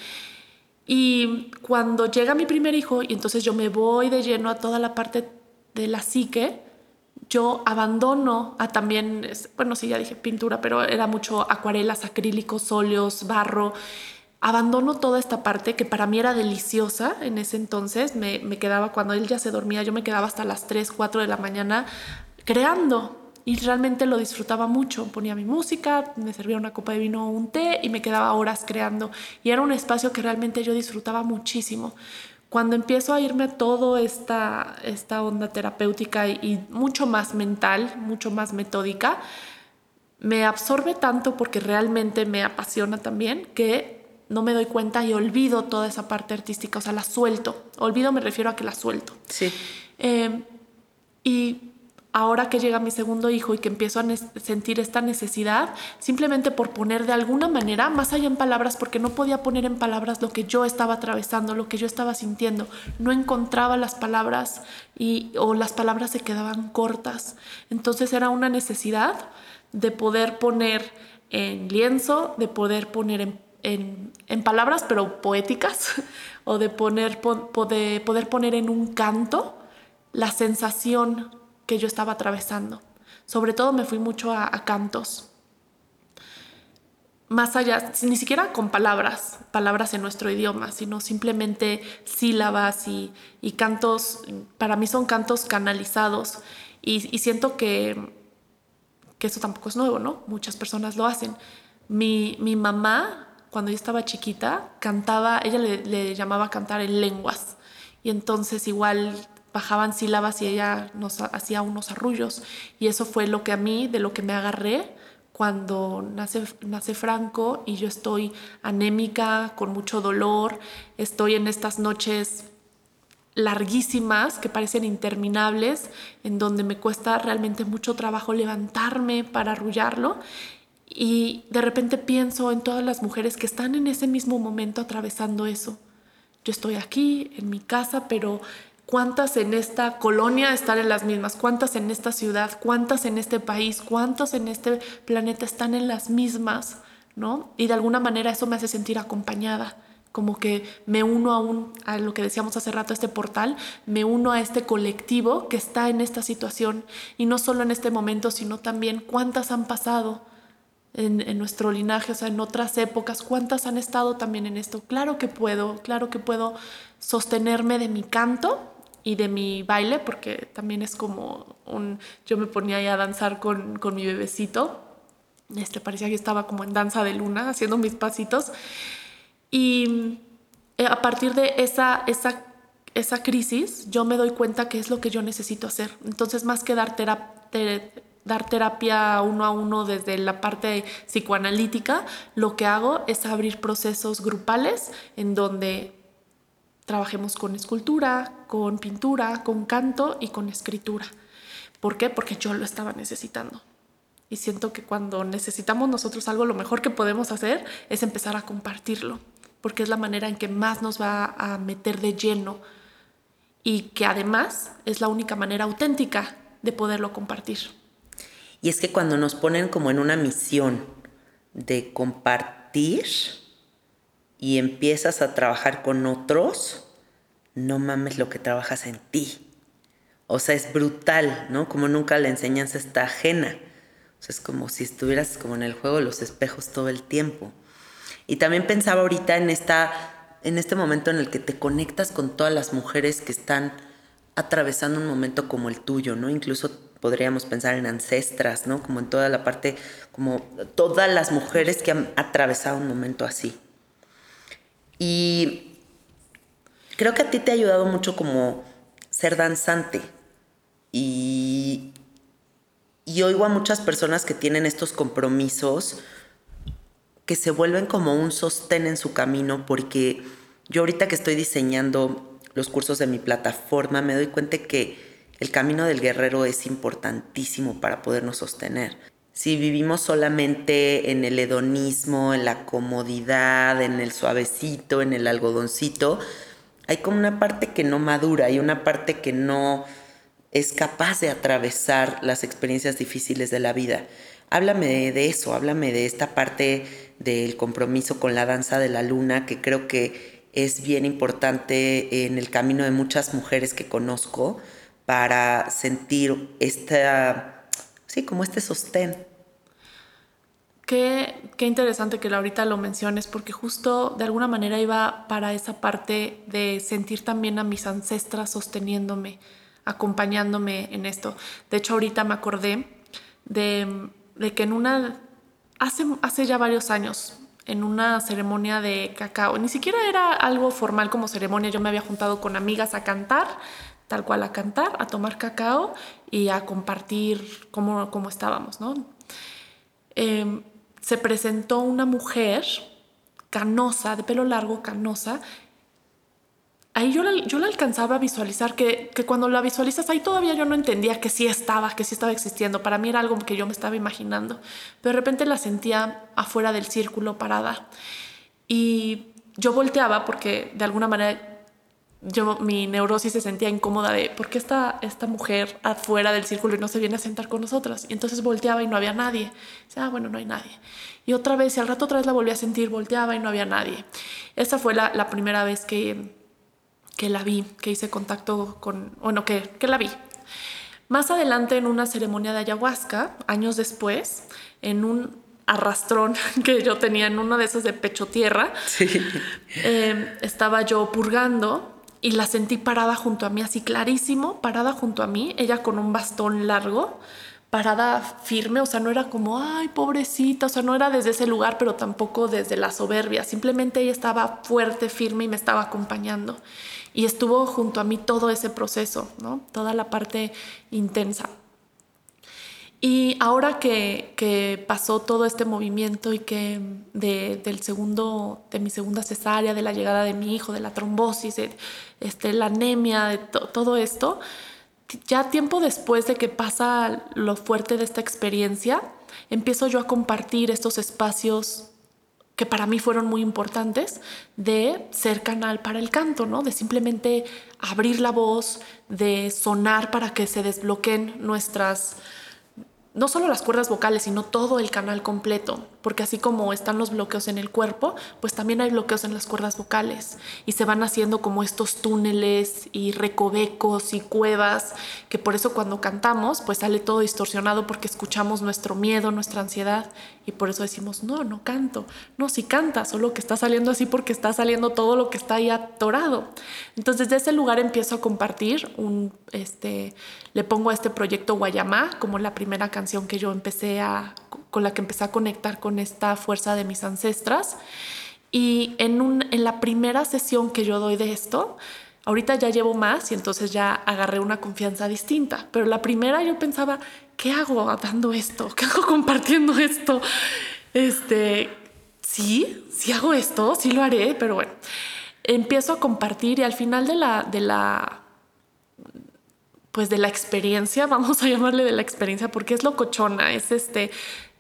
Y cuando llega mi primer hijo y entonces yo me voy de lleno a toda la parte de la psique, yo abandono a también, bueno, sí, ya dije pintura, pero era mucho acuarelas, acrílicos, óleos, barro. Abandono toda esta parte que para mí era deliciosa en ese entonces. Me, me quedaba, cuando él ya se dormía, yo me quedaba hasta las 3, 4 de la mañana creando, y realmente lo disfrutaba mucho. Ponía mi música, me servía una copa de vino o un té y me quedaba horas creando. Y era un espacio que realmente yo disfrutaba muchísimo. Cuando empiezo a irme a toda esta, esta onda terapéutica y, mucho más mental, mucho más metódica, me absorbe tanto porque realmente me apasiona también que no me doy cuenta y olvido toda esa parte artística, o sea, la suelto. Olvido me refiero a que la suelto. Sí. Eh, y ahora que llega mi segundo hijo y que empiezo a sentir esta necesidad, simplemente por poner de alguna manera, más allá en palabras, porque no podía poner en palabras lo que yo estaba atravesando, lo que yo estaba sintiendo, no encontraba las palabras y, o las palabras se quedaban cortas. Entonces era una necesidad de poder poner en lienzo, de poder poner en, en, palabras, pero poéticas, o de poner, poder poner en un canto la sensación que yo estaba atravesando. Sobre todo me fui mucho a, cantos. más allá, ni siquiera con palabras, palabras en nuestro idioma, sino simplemente sílabas y, cantos, para mí son cantos canalizados y, siento que, que, eso tampoco es nuevo, ¿no? Muchas personas lo hacen. Mi, mi mamá, cuando yo estaba chiquita, cantaba, ella le, le llamaba cantar en lenguas y entonces igual bajaban sílabas y ella nos hacía unos arrullos y eso fue lo que a mí, de lo que me agarré cuando nace, nace Franco y yo estoy anémica, con mucho dolor, estoy en estas noches larguísimas que parecen interminables, en donde me cuesta realmente mucho trabajo levantarme para arrullarlo. Y de repente pienso en todas las mujeres que están en ese mismo momento atravesando eso. Yo estoy aquí, en mi casa, pero cuántas en esta colonia están en las mismas, cuántas en esta ciudad, cuántas en este país, cuántos en este planeta están en las mismas, ¿no? Y de alguna manera eso me hace sentir acompañada, como que me uno a, un, a lo que decíamos hace rato, este portal, me uno a este colectivo que está en esta situación y no solo en este momento, sino también cuántas han pasado. En, en, nuestro linaje, o sea, en otras épocas, cuántas han estado también en esto. Claro que puedo, claro que puedo sostenerme de mi canto y de mi baile, porque también es como un... Yo me ponía ahí a danzar con, con mi bebecito, este, parecía que estaba como en danza de luna, haciendo mis pasitos. Y eh, a partir de esa, esa, esa crisis, yo me doy cuenta que es lo que yo necesito hacer. Entonces, más que dar terapia, dar terapia uno a uno desde la parte psicoanalítica, lo que hago es abrir procesos grupales en donde trabajemos con escultura, con pintura, con canto y con escritura. ¿Por qué? Porque yo lo estaba necesitando. Y siento que cuando necesitamos nosotros algo, lo mejor que podemos hacer es empezar a compartirlo, porque es la manera en que más nos va a meter de lleno y que además es la única manera auténtica de poderlo compartir. Y es que cuando nos ponen como en una misión de compartir, y empiezas a trabajar con otros, no mames lo que trabajas en ti. O sea, es brutal, ¿no? Como nunca la enseñanza está ajena. O sea, es como si estuvieras como en el juego de los espejos todo el tiempo. Y también pensaba ahorita en, esta, en este momento en el que te conectas con todas las mujeres que están atravesando un momento como el tuyo, ¿no? Incluso podríamos pensar en ancestras, ¿no? Como en toda la parte, como todas las mujeres que han atravesado un momento así. Y creo que a ti te ha ayudado mucho como ser danzante. Y, y oigo a muchas personas que tienen estos compromisos que se vuelven como un sostén en su camino porque yo ahorita que estoy diseñando los cursos de mi plataforma me doy cuenta que el camino del guerrero es importantísimo para podernos sostener si vivimos solamente en el hedonismo, en la comodidad, en el suavecito, en el algodoncito, hay como una parte que no madura, hay una parte que no es capaz de atravesar las experiencias difíciles de la vida. Háblame de eso, háblame de esta parte del compromiso con la danza de la luna, que creo que es bien importante en el camino de muchas mujeres que conozco para sentir esta sí, como este sostén. Qué, qué, interesante que ahorita lo menciones, porque justo de alguna manera iba para esa parte de sentir también a mis ancestras sosteniéndome, acompañándome en esto. De hecho, ahorita me acordé de, de que en una, hace, hace ya varios años, en una ceremonia de cacao, ni siquiera era algo formal como ceremonia, yo me había juntado con amigas a cantar tal cual a cantar, a tomar cacao y a compartir cómo, cómo estábamos, ¿no? Em, se presentó una mujer canosa, de pelo largo, canosa. Ahí yo la, yo la alcanzaba a visualizar, que, que, cuando la visualizas ahí todavía yo no entendía que sí estaba, que sí estaba existiendo. Para mí era algo que yo me estaba imaginando. Pero de repente la sentía afuera del círculo parada. Y yo volteaba porque de alguna manera yo, mi neurosis se sentía incómoda de por qué está esta mujer afuera del círculo y no se viene a sentar con nosotras. Y entonces volteaba y no había nadie. Dice, ah, bueno, no hay nadie. Y otra vez, y al rato otra vez la volví a sentir, volteaba y no había nadie. Esa fue la, la primera vez que, que la vi, que hice contacto con, bueno, que, que la vi. Más adelante, en una ceremonia de ayahuasca, años después, en un arrastrón que yo tenía en uno de esos de pecho tierra. Sí. Eh, estaba yo purgando y la sentí parada junto a mí, así clarísimo, parada junto a mí, ella con un bastón largo, parada firme, o sea, no era como, ay, pobrecita, o sea, no era desde ese lugar, pero tampoco desde la soberbia, simplemente ella estaba fuerte, firme y me estaba acompañando. Y estuvo junto a mí todo ese proceso, ¿no? Toda la parte intensa. Y ahora que, pasó todo este movimiento y que del segundo, de mi segunda cesárea, de la llegada de mi hijo, de la trombosis, de, este, la anemia, de todo esto, ya tiempo después de que pasa lo fuerte de esta experiencia, empiezo yo a compartir estos espacios que para mí fueron muy importantes de ser canal para el canto, ¿no? De simplemente abrir la voz, de sonar para que se desbloqueen nuestras no solo las cuerdas vocales, sino todo el canal completo, porque así como están los bloqueos en el cuerpo, pues también hay bloqueos en las cuerdas vocales y se van haciendo como estos túneles y recovecos y cuevas, que por eso cuando cantamos, pues sale todo distorsionado porque escuchamos nuestro miedo, nuestra ansiedad y por eso decimos, no, no canto, no, si canta, solo que está saliendo así porque está saliendo todo lo que está ahí atorado. Entonces, de ese lugar empiezo a compartir un, este, le pongo a este proyecto Guayamá como la primera canción que yo empecé a, con la que empecé a conectar con esta fuerza de mis ancestras. Y en, un, en la primera sesión que yo doy de esto, ahorita ya llevo más y entonces ya agarré una confianza distinta. Pero la primera yo pensaba, ¿qué hago dando esto? ¿Qué hago compartiendo esto? Este, sí, sí hago esto, sí lo haré, pero bueno, empiezo a compartir y al final de la, de la pues de la experiencia, vamos a llamarle de la experiencia, porque es locochona, es este,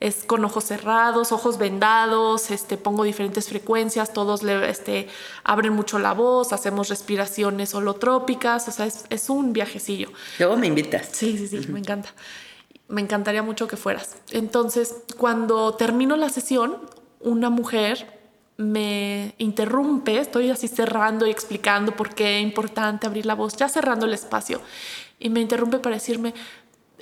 es con ojos cerrados, ojos vendados, este, pongo diferentes frecuencias, todos le, este, abren mucho la voz, hacemos respiraciones holotrópicas, o sea, es, es un viajecillo. Luego me invitas. Sí, sí, sí, me encanta. Me encantaría mucho que fueras. Entonces, cuando termino la sesión, una mujer me interrumpe, estoy así cerrando y explicando por qué es importante abrir la voz, ya cerrando el espacio y me interrumpe para decirme,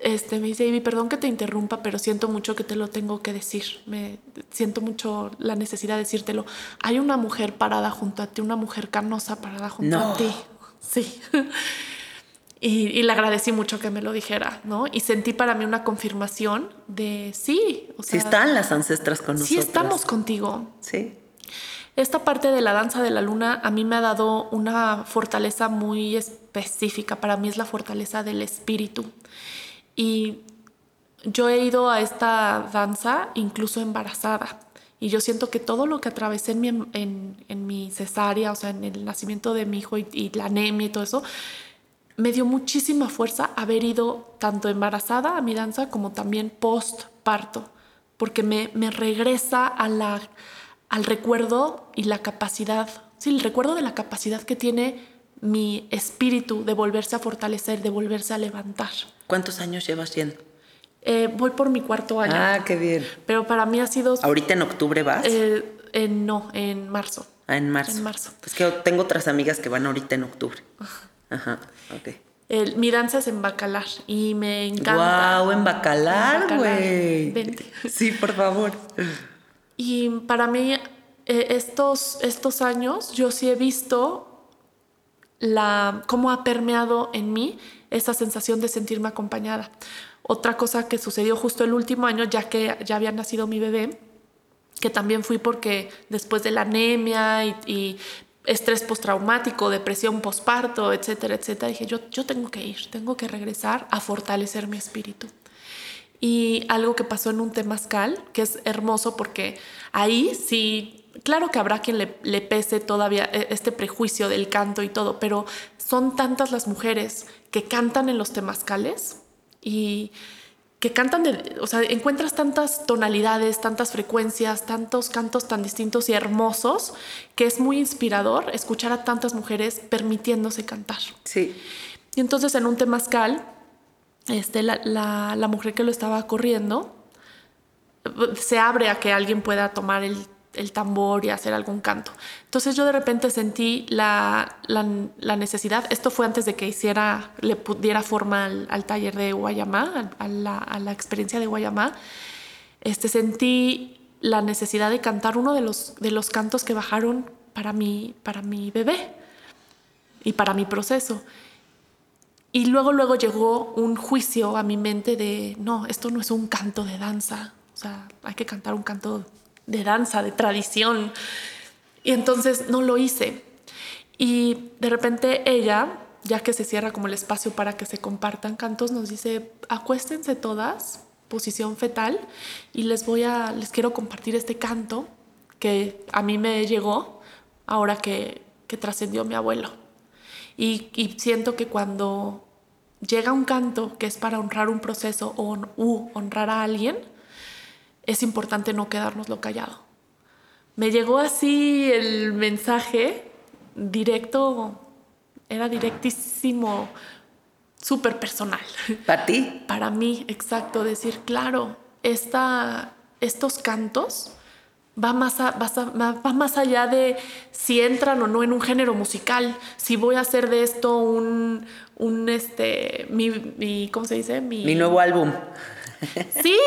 este, me dice, Ivy, perdón que te interrumpa, pero siento mucho que te lo tengo que decir. Me siento mucho la necesidad de decírtelo. Hay una mujer parada junto a ti, una mujer canosa parada junto a ti. Sí. y, le agradecí mucho que me lo dijera, ¿no? Y sentí para mí una confirmación de sí. O sea, sí están las ancestras con nosotros. Sí estamos contigo. Sí. Esta parte de la danza de la luna a mí me ha dado una fortaleza muy específica. Para mí es la fortaleza del espíritu. Y yo he ido a esta danza incluso embarazada. Y yo siento que todo lo que atravesé en mi, en, mi cesárea, o sea, en el nacimiento de mi hijo y, y la anemia y todo eso, me dio muchísima fuerza haber ido tanto embarazada a mi danza como también post parto, porque me, me regresa a la al recuerdo y la capacidad, sí, el recuerdo de la capacidad que tiene mi espíritu de volverse a fortalecer, de volverse a levantar. ¿Cuántos años llevas yendo? Eh, voy por mi cuarto año. Ah, qué bien. Pero para mí ha sido... ¿Ahorita en octubre vas? Eh, no, en marzo. Ah, en marzo. En marzo. Es que tengo otras amigas que van ahorita en octubre. Ajá, ok. mi danza es en Bacalar y me encanta. ¡Wow! En Bacalar, güey. Sí, por favor. Y para mí, eh, estos, estos años, yo sí he visto la, cómo ha permeado en mí esa sensación de sentirme acompañada. Otra cosa que sucedió justo el último año, ya que ya había nacido mi bebé, que también fui porque después de la anemia y, estrés postraumático, depresión postparto, etcétera, etcétera, dije, yo, yo tengo que ir, tengo que regresar a fortalecer mi espíritu y algo que pasó en un temazcal, que es hermoso porque ahí sí, claro que habrá quien le, pese todavía e, este prejuicio del canto y todo, pero son tantas las mujeres que cantan en los temazcales y que cantan, de, o sea, encuentras tantas tonalidades, tantas frecuencias, tantos cantos tan distintos y hermosos, que es muy inspirador escuchar a tantas mujeres permitiéndose cantar. Sí. Y entonces en un temazcal este, la, la, mujer que lo estaba corriendo se abre a que alguien pueda tomar el, el, tambor y hacer algún canto. Entonces yo de repente sentí la, la necesidad, esto fue antes de que hiciera, le pudiera forma al, taller de Guayamá, a la, a la experiencia de Guayamá, este, sentí la necesidad de cantar uno de los, de los cantos que bajaron para mi, para mi bebé y para mi proceso. Y luego, luego llegó un juicio a mi mente de, no, esto no es un canto de danza, o sea, hay que cantar un canto de danza, de tradición. Y entonces no lo hice. Y de repente ella, ya que se cierra como el espacio para que se compartan cantos, nos dice, acuéstense todas, posición fetal, y les voy a, les quiero compartir este canto que a mí me llegó ahora que, que trascendió mi abuelo. Y, siento que cuando llega un canto que es para honrar un proceso o u honrar a alguien, es importante no quedárnoslo callado. Me llegó así el mensaje directo, era directísimo, súper personal. ¿Para ti? Para mí, exacto, decir, claro, esta, estos cantos va más, va, más allá de si entran o no en un género musical, si voy a hacer de esto un, un este, mi, ¿cómo se dice? Mi, nuevo álbum. Sí,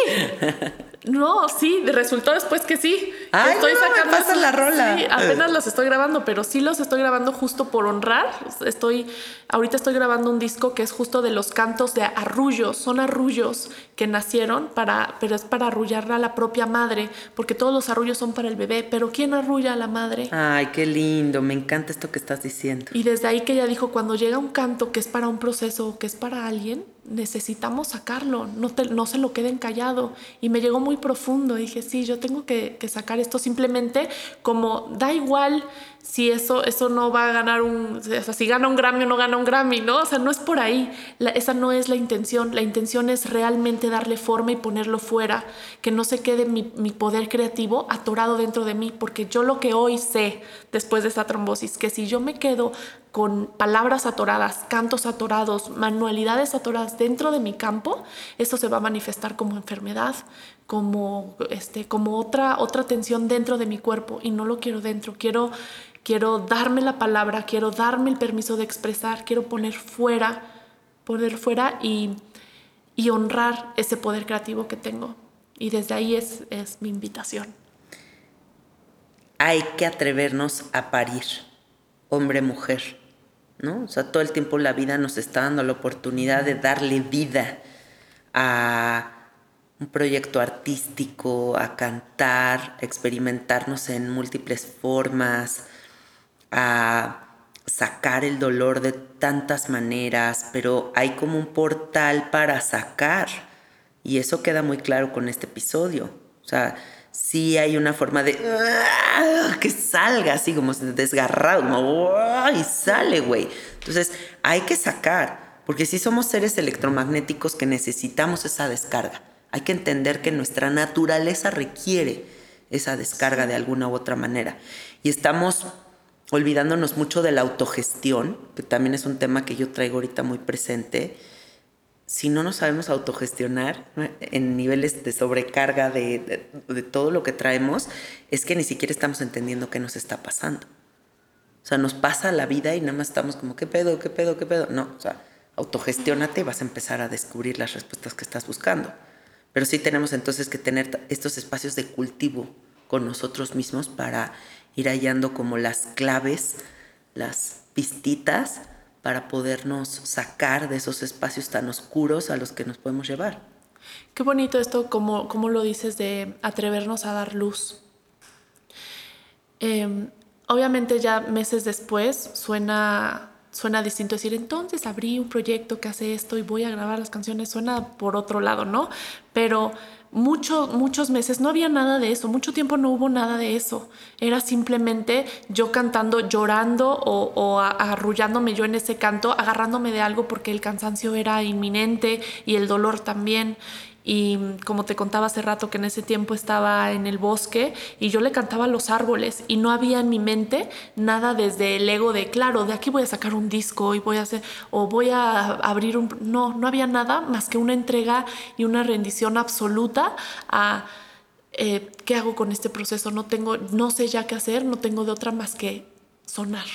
no, sí, resultó después que sí. Ay, estoy sacando la rola. Sí, apenas los estoy grabando, pero sí los estoy grabando justo por honrar. Estoy, ahorita estoy grabando un disco que es justo de los cantos de arrullos. Son arrullos que nacieron para, pero es para arrullar a la propia madre, porque todos los arrullos son para el bebé. Pero ¿quién arrulla a la madre? Ay, qué lindo. Me encanta esto que estás diciendo. Y desde ahí que ella dijo, cuando llega un canto que es para un proceso, que es para alguien, necesitamos sacarlo, no, no se lo queden callado. Y me llegó muy profundo, dije, sí, yo tengo que, sacar esto simplemente como da igual si eso, eso no va a ganar un, o sea, si gana un Grammy o no gana un Grammy, ¿no? O sea, no es por ahí, esa no es la intención, la intención es realmente darle forma y ponerlo fuera, que no se quede mi, mi poder creativo atorado dentro de mí, porque yo lo que hoy sé después de esta trombosis, que si yo me quedo con palabras atoradas, cantos atorados, manualidades atoradas dentro de mi campo, eso se va a manifestar como enfermedad, como, este, como otra, otra tensión dentro de mi cuerpo y no lo quiero dentro, quiero, quiero darme la palabra, quiero darme el permiso de expresar, quiero poner fuera, poner fuera y, y honrar ese poder creativo que tengo. Y desde ahí es, es mi invitación. Hay que atrevernos a parir, hombre-mujer ¿no? O sea, todo el tiempo la vida nos está dando la oportunidad de darle vida a un proyecto artístico, a cantar, experimentarnos en múltiples formas, a sacar el dolor de tantas maneras, pero hay como un portal para sacar. Y eso queda muy claro con este episodio. O sea, sí hay una forma de ¡ah! que salga así como desgarrado, y sale, güey. Entonces hay que sacar, porque si somos seres electromagnéticos que necesitamos esa descarga. Hay que entender que nuestra naturaleza requiere esa descarga de alguna u otra manera. Y estamos olvidándonos mucho de la autogestión, que también es un tema que yo traigo ahorita muy presente si no nos sabemos autogestionar en niveles de sobrecarga de, todo lo que traemos, es que ni siquiera estamos entendiendo qué nos está pasando. O sea, nos pasa la vida y nada más estamos como, ¿qué pedo, qué pedo, qué pedo? No, o sea, autogestiónate y vas a empezar a descubrir las respuestas que estás buscando. Pero sí tenemos entonces que tener estos espacios de cultivo con nosotros mismos para ir hallando como las claves, las pistitas para podernos sacar de esos espacios tan oscuros a los que nos podemos llevar. Qué bonito esto, como, como lo dices, de atrevernos a dar luz. Em, obviamente ya meses después suena, suena distinto decir, entonces abrí un proyecto que hace esto y voy a grabar las canciones, suena por otro lado, ¿no? Pero muchos, muchos meses no había nada de eso, mucho tiempo no hubo nada de eso. Era simplemente yo cantando, llorando o, o arrullándome yo en ese canto, agarrándome de algo porque el cansancio era inminente y el dolor también. Y como te contaba hace rato que en ese tiempo estaba en el bosque y yo le cantaba a los árboles y no había en mi mente nada desde el ego de, claro, de aquí voy a sacar un disco y voy a hacer, o voy a abrir un... No, no había nada más que una entrega y una rendición absoluta a... Eh, ¿Qué hago con este proceso? No tengo, no sé ya qué hacer, no tengo de otra más que sonar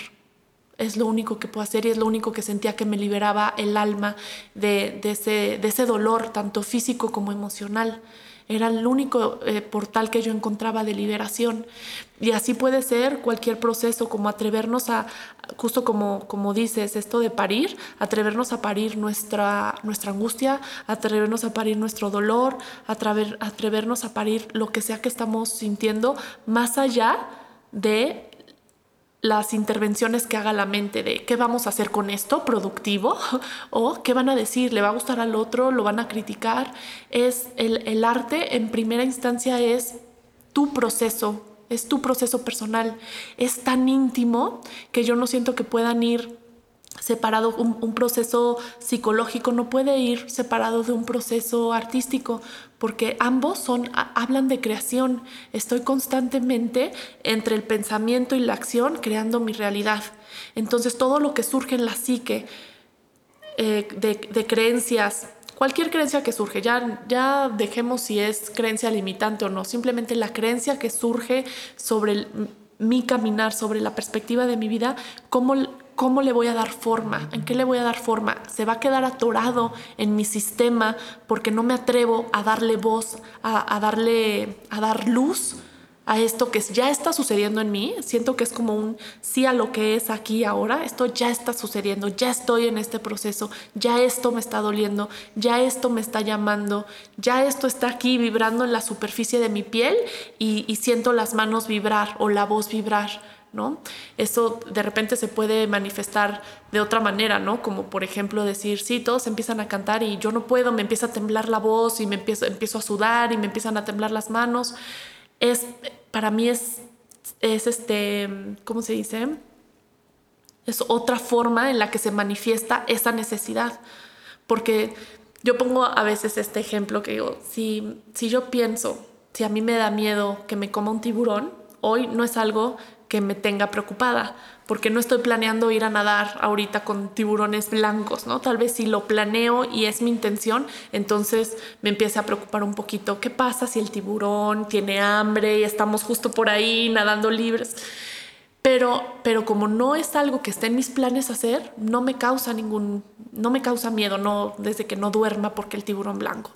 es lo único que puedo hacer y es lo único que sentía que me liberaba el alma de, ese, de ese dolor, tanto físico como emocional. era el único eh, portal que yo encontraba de liberación. Y así puede ser cualquier proceso, como atrevernos a, justo como, como dices, esto de parir, atrevernos a parir nuestra, nuestra angustia, atrevernos a parir nuestro dolor, atrever, atrevernos a parir lo que sea que estamos sintiendo, más allá de las intervenciones que haga la mente de qué vamos a hacer con esto productivo o qué van a decir, le va a gustar al otro, lo van a criticar. Es el, el arte en primera instancia es tu proceso, es tu proceso personal. Es tan íntimo que yo no siento que puedan ir separado, un, proceso psicológico no puede ir separado de un proceso artístico, porque ambos son, hablan de creación. Estoy constantemente entre el pensamiento y la acción creando mi realidad. Entonces todo lo que surge en la psique eh, de, creencias, cualquier creencia que surge, ya, ya dejemos si es creencia limitante o no, simplemente la creencia que surge sobre mi caminar, sobre la perspectiva de mi vida, cómo ¿Cómo le voy a dar forma? ¿En qué le voy a dar forma? ¿Se va a quedar atorado en mi sistema porque no me atrevo a darle voz, a, darle, a dar luz a esto que ya está sucediendo en mí? Siento que es como un sí a lo que es aquí ahora. Esto ya está sucediendo, ya estoy en este proceso, ya esto me está doliendo, ya esto me está llamando, ya esto está aquí vibrando en la superficie de mi piel y, y siento las manos vibrar o la voz vibrar ¿no? Eso de repente se puede manifestar de otra manera, ¿no? Como por ejemplo decir, sí, todos empiezan a cantar y yo no puedo, me empieza a temblar la voz y me empiezo, empiezo a sudar y me empiezan a temblar las manos. Es, para mí es, es este, ¿cómo se dice? Es otra forma en la que se manifiesta esa necesidad. Porque yo pongo a veces este ejemplo que digo, si, si yo pienso, si a mí me da miedo que me coma un tiburón, hoy no es algo que me tenga preocupada, porque no estoy planeando ir a nadar ahorita con tiburones blancos, ¿no? Tal vez si lo planeo y es mi intención, entonces me empiece a preocupar un poquito, ¿qué pasa si el tiburón tiene hambre y estamos justo por ahí nadando libres? Pero, pero como no es algo que esté en mis planes hacer, no me causa ningún, no me causa miedo, no, desde que no duerma porque el tiburón blanco.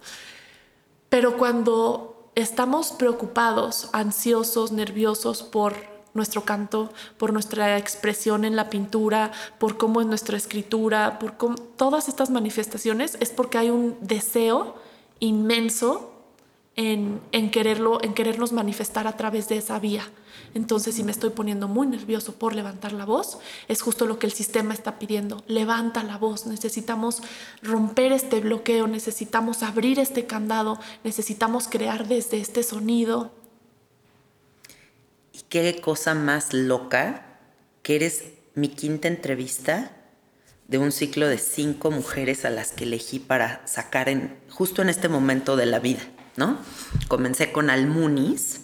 Pero cuando estamos preocupados, ansiosos, nerviosos por nuestro canto, por nuestra expresión en la pintura, por cómo es nuestra escritura, por todas estas manifestaciones es porque hay un deseo inmenso en, quererlo, en querernos manifestar a través de esa vía. Entonces, si me estoy poniendo muy nervioso por levantar la voz, es justo lo que el sistema está pidiendo. Levanta la voz. Necesitamos romper este bloqueo, necesitamos abrir este candado, necesitamos crear desde este sonido, qué cosa más loca que eres mi quinta entrevista de un ciclo de cinco mujeres a las que elegí para sacar en, justo en este momento de la vida, ¿no? Comencé con Almunis,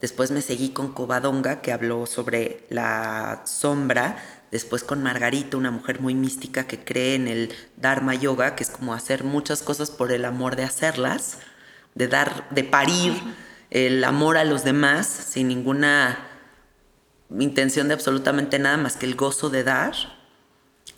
después me seguí con Covadonga, que habló sobre la sombra, después con Margarita, una mujer muy mística que cree en el Dharma Yoga, que es como hacer muchas cosas por el amor de hacerlas, de dar, de parir el amor a los demás sin ninguna intención de absolutamente nada más que el gozo de dar.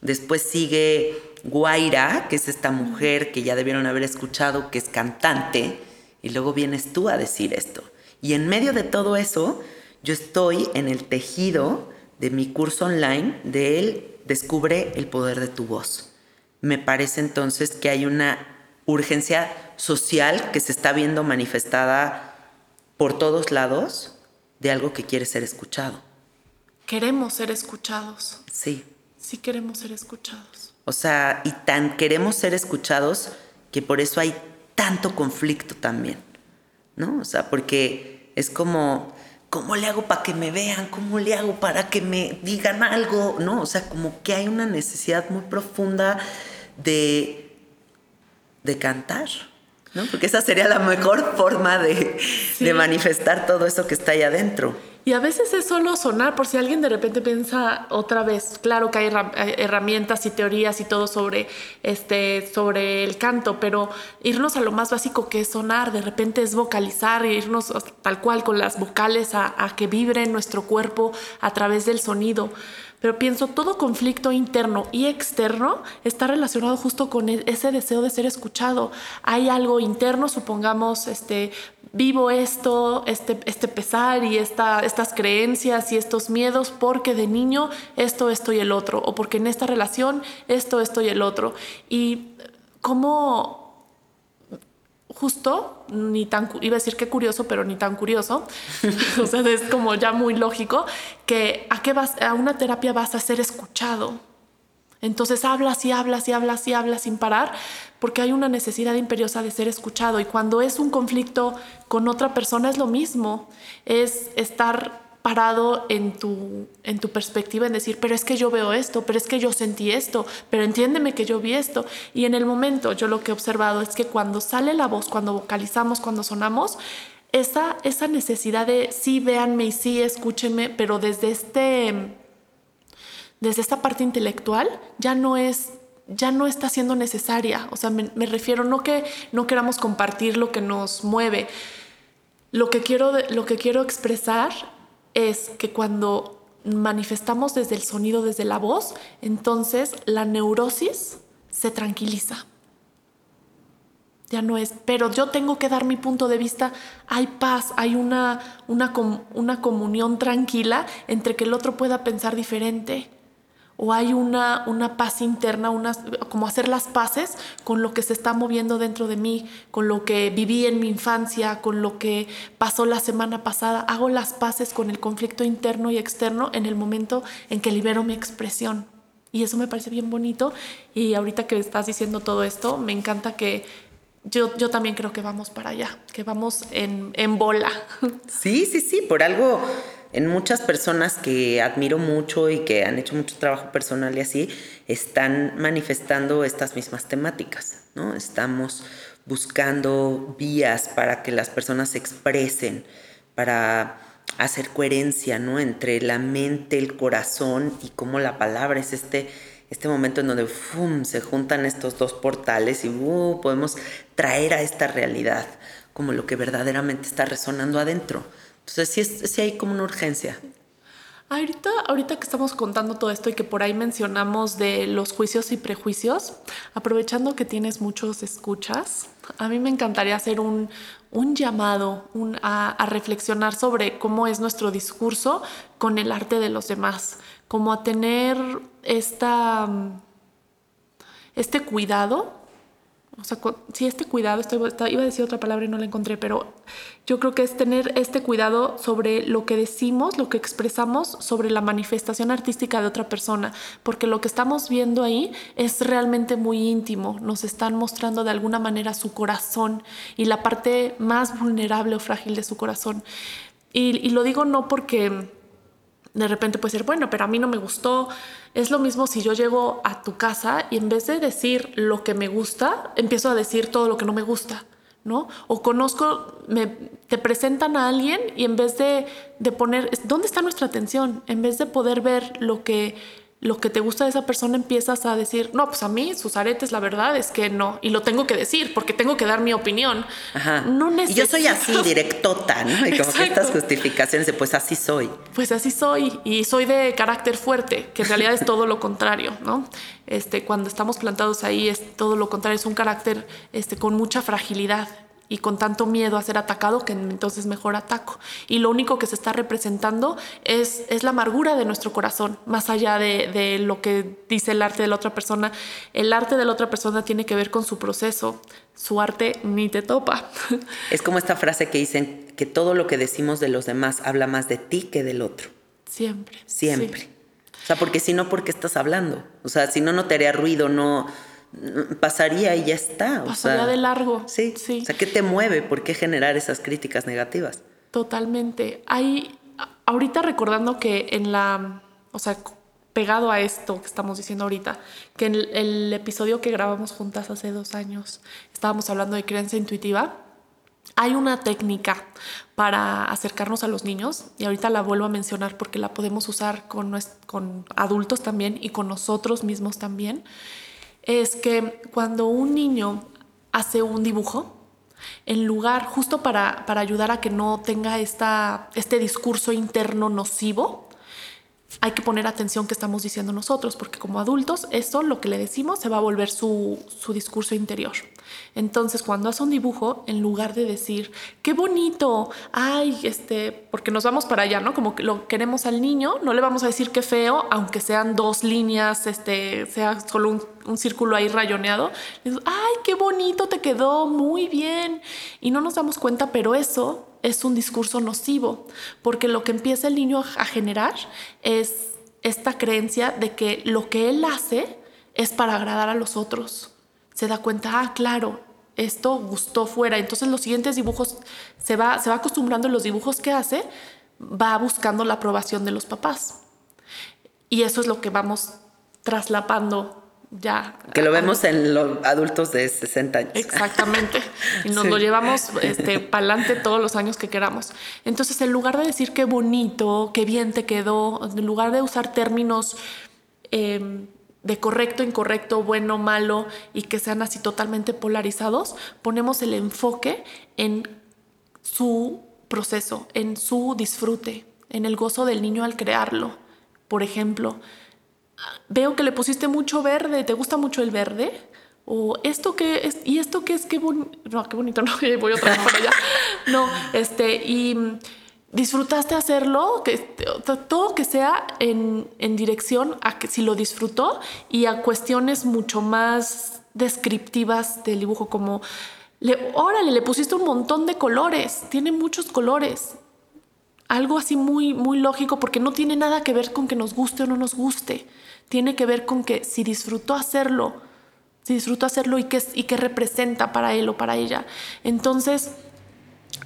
Después sigue Guaira, que es esta mujer que ya debieron haber escuchado, que es cantante, y luego vienes tú a decir esto. Y en medio de todo eso, yo estoy en el tejido de mi curso online de él, Descubre el poder de tu voz. Me parece entonces que hay una urgencia social que se está viendo manifestada por todos lados de algo que quiere ser escuchado. Queremos ser escuchados. Sí. Sí queremos ser escuchados. O sea, y tan queremos ser escuchados que por eso hay tanto conflicto también, ¿no? O sea, porque es como, ¿cómo le hago para que me vean? ¿Cómo le hago para que me digan algo? ¿No? O sea, como que hay una necesidad muy profunda de, de cantar. Porque esa sería la mejor forma de, manifestar todo eso que está ahí adentro. Y a veces es solo sonar, por si alguien de repente piensa otra vez, claro que hay herramientas y teorías y todo sobre, este, sobre el canto, pero irnos a lo más básico que es sonar, de repente es vocalizar, irnos tal cual con las vocales a, a que vibre nuestro cuerpo a través del sonido. Pero pienso, todo conflicto interno y externo está relacionado justo con e-, ese deseo de ser escuchado. Hay algo interno, supongamos, este, vivo esto, este, este pesar y esta, estas creencias y estos miedos porque de niño esto, esto y el otro, o porque en esta relación esto, esto y el otro. Y cómo justo, ni tan, iba a decir que curioso, pero ni tan curioso, o sea, es como ya muy lógico, que a, qué vas, a una terapia vas a ser escuchado. Entonces hablas y hablas y hablas y hablas sin parar porque hay una necesidad imperiosa de ser escuchado. Y cuando es un conflicto con otra persona es lo mismo, es estar parado en tu, en tu perspectiva, en decir, pero es que yo veo esto, pero es que yo sentí esto, pero entiéndeme que yo vi esto. Y en el momento yo lo que he observado es que cuando sale la voz, cuando vocalizamos, cuando sonamos, esa, esa necesidad de sí, véanme y sí, escúchenme, pero desde, este, desde esta parte intelectual ya no es ya no está siendo necesaria. O sea, me, me, refiero no que no queramos compartir lo que nos mueve. Lo que quiero, lo que quiero expresar es que cuando manifestamos desde el sonido, desde la voz, entonces la neurosis se tranquiliza. Ya no es, pero yo tengo que dar mi punto de vista, hay paz, hay una, una, una comunión tranquila entre que el otro pueda pensar diferente o hay una, una paz interna, una, como hacer las paces con lo que se está moviendo dentro de mí, con lo que viví en mi infancia, con lo que pasó la semana pasada. Hago las paces con el conflicto interno y externo en el momento en que libero mi expresión. Y eso me parece bien bonito. Y ahorita que estás diciendo todo esto, me encanta que yo, yo también creo que vamos para allá, que vamos en, en bola. Sí, sí, sí, por algo en muchas personas que admiro mucho y que han hecho mucho trabajo personal y así, están manifestando estas mismas temáticas, ¿no? Estamos buscando vías para que las personas se expresen, para hacer coherencia, ¿no? Entre la mente, el corazón y cómo la palabra es este, este momento en donde se juntan estos dos portales y uh, podemos traer a esta realidad como lo que verdaderamente está resonando adentro. Entonces sí, hay como una urgencia. Ahorita, ahorita que estamos contando todo esto y que por ahí mencionamos de los juicios y prejuicios, aprovechando que tienes muchos escuchas, a mí me encantaría hacer un, llamado a, reflexionar sobre cómo es nuestro discurso con el arte de los demás, como a tener esta, este cuidado o sea, si este cuidado, estoy, iba a decir otra palabra y no la encontré, pero yo creo que es tener este cuidado sobre lo que decimos, lo que expresamos, sobre la manifestación artística de otra persona, porque lo que estamos viendo ahí es realmente muy íntimo, nos están mostrando de alguna manera su corazón y la parte más vulnerable o frágil de su corazón. Y, y lo digo no porque de repente puede ser, bueno, pero a mí no me gustó. Es lo mismo si yo llego a tu casa y en vez de decir lo que me gusta, empiezo a decir todo lo que no me gusta, ¿no? O conozco, me, te presentan a alguien y en vez de, de poner, ¿dónde está nuestra atención? En vez de poder ver lo que lo que te gusta de esa persona empiezas a decir, no, pues a mí sus aretes, la verdad es que no. Y lo tengo que decir porque tengo que dar mi opinión. Ajá. No Y yo soy así, directota, ¿no? Y como que estas justificaciones de pues así soy. Pues así soy. Y soy de carácter fuerte, que en realidad es todo lo contrario, ¿no? Este, cuando estamos plantados ahí es todo lo contrario, es un carácter este, con mucha fragilidad y con tanto miedo a ser atacado que entonces mejor ataco. Y lo único que se está representando es, es la amargura de nuestro corazón, más allá de, de, lo que dice el arte de la otra persona. El arte de la otra persona tiene que ver con su proceso, su arte ni te topa. Es como esta frase que dicen que todo lo que decimos de los demás habla más de ti que del otro. Siempre. Siempre. O sea, porque si no, ¿por qué estás hablando? O sea, si no, no te haría ruido, no pasaría y ya está. Pasaría de largo. Sí, sí. O sea, ¿qué te mueve? ¿Por qué generar esas críticas negativas? Totalmente. Hay, ahorita recordando que en la, o sea, pegado a esto que estamos diciendo ahorita, que en el, episodio que grabamos juntas hace dos años, estábamos hablando de creencia intuitiva hay una técnica para acercarnos a los niños y ahorita la vuelvo a mencionar porque la podemos usar con, con adultos también y con nosotros mismos también. Es que cuando un niño hace un dibujo, en lugar, justo para, para ayudar a que no tenga esta, este discurso interno nocivo, hay que poner atención que estamos diciendo nosotros, porque como adultos, eso lo que le decimos se va a volver su, su discurso interior. Entonces, cuando hace un dibujo, en lugar de decir, qué bonito, ay, este, porque nos vamos para allá, ¿no? Como que lo queremos al niño, no le vamos a decir qué feo, aunque sean dos líneas, este, sea solo un, un círculo ahí rayoneado. ay, qué bonito te quedó, muy bien. Y no nos damos cuenta, pero eso es un discurso nocivo, porque lo que empieza el niño a generar es esta creencia de que lo que él hace es para agradar a los otros. Se da cuenta, ah, claro, esto gustó fuera. Entonces los siguientes dibujos, se va, se va acostumbrando en los dibujos que hace, va buscando la aprobación de los papás. Y eso es lo que vamos traslapando ya. Que lo vemos en los adultos de 60 años. Exactamente. Y nos lo llevamos este, para adelante todos los años que queramos. Entonces, en lugar de decir qué bonito, qué bien te quedó, en lugar de usar términos em, de correcto, incorrecto, bueno, malo y que sean así totalmente polarizados, ponemos el enfoque en su proceso, en su disfrute, en el gozo del niño al crearlo. Por ejemplo, veo que le pusiste mucho verde, ¿te gusta mucho el verde? O esto que es, y esto que es, qué bonito, no, qué bonito, no, voy otra vez para allá. No, este, y disfrutaste hacerlo, que todo que sea en, en dirección a que si lo disfrutó y a cuestiones mucho más descriptivas del dibujo, como, le, órale, le pusiste un montón de colores, tiene muchos colores. Algo así muy, muy lógico porque no tiene nada que ver con que nos guste o no nos guste tiene que ver con que si disfrutó hacerlo, si disfrutó hacerlo y qué, y qué representa para él o para ella. Entonces,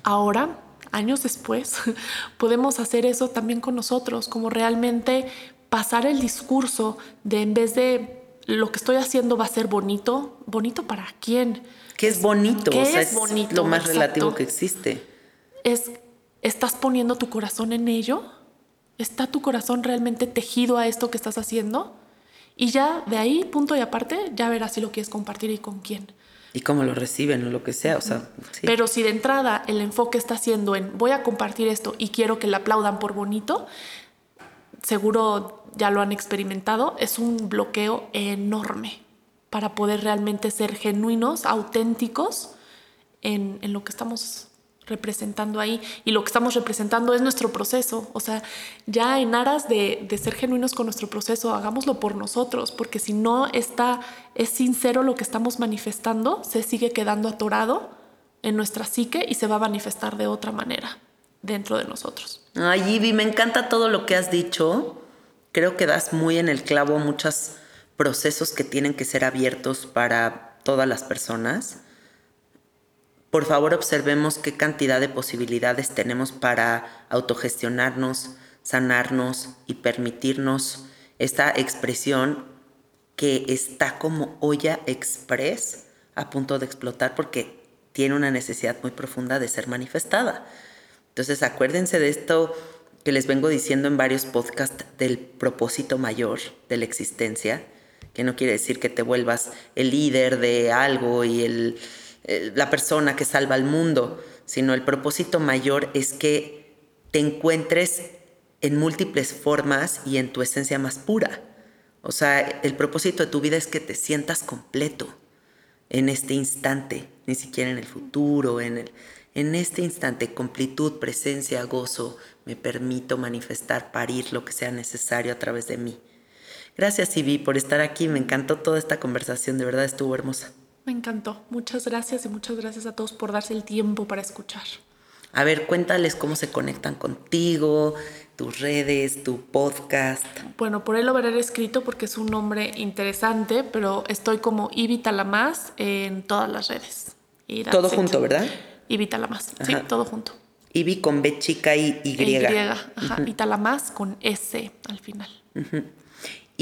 ahora, años después, podemos hacer eso también con nosotros, como realmente pasar el discurso de en vez de lo que estoy haciendo va a ser bonito, bonito para quién. ¿Qué es bonito? ¿Qué es, bonito? Lo más relativo que existe. Es, ¿estás poniendo tu corazón en ello? ¿Está tu corazón realmente tejido a esto que estás haciendo? Y ya de ahí, punto y aparte, ya verás si lo quieres compartir y con quién. Y cómo lo reciben o lo que sea, o sea. Pero si de entrada el enfoque está siendo en voy a compartir esto y quiero que le aplaudan por bonito, seguro ya lo han experimentado, es un bloqueo enorme para poder realmente ser genuinos, auténticos en, en lo que estamos representando ahí y lo que estamos representando es nuestro proceso. O sea, ya en aras de, ser genuinos con nuestro proceso, hagámoslo por nosotros, porque si no está, es sincero lo que estamos manifestando, se sigue quedando atorado en nuestra psique y se va a manifestar de otra manera dentro de nosotros. Ay, Ivy, me encanta todo lo que has dicho. Creo que das muy en el clavo muchos procesos que tienen que ser abiertos para todas las personas por favor observemos qué cantidad de posibilidades tenemos para autogestionarnos, sanarnos y permitirnos esta expresión que está como olla express a punto de explotar porque tiene una necesidad muy profunda de ser manifestada. Entonces acuérdense de esto que les vengo diciendo en varios podcasts del propósito mayor de la existencia, que no quiere decir que te vuelvas el líder de algo y el eh, la persona que salva al mundo, sino el propósito mayor es que te encuentres en múltiples formas y en tu esencia más pura. O sea, el propósito de tu vida es que te sientas completo en este instante, ni siquiera en el futuro, en, el, en este instante, completud, presencia, gozo, me permito manifestar, parir lo que sea necesario a través de mí. Gracias, Ivy, por estar aquí. Me encantó toda esta conversación, de verdad estuvo hermosa. Me encantó. Muchas gracias y muchas gracias a todos por darse el tiempo para escuchar. A ver, cuéntales cómo se conectan contigo, tus redes, tu podcast. Bueno, por él lo veré escrito porque es un nombre interesante, pero estoy como Ivita Lamas en todas las redes. todo junto, ¿verdad? Ivita Lamas, sí, todo junto. Ivi con B chica y Y. Y, ajá. Uh con S al final.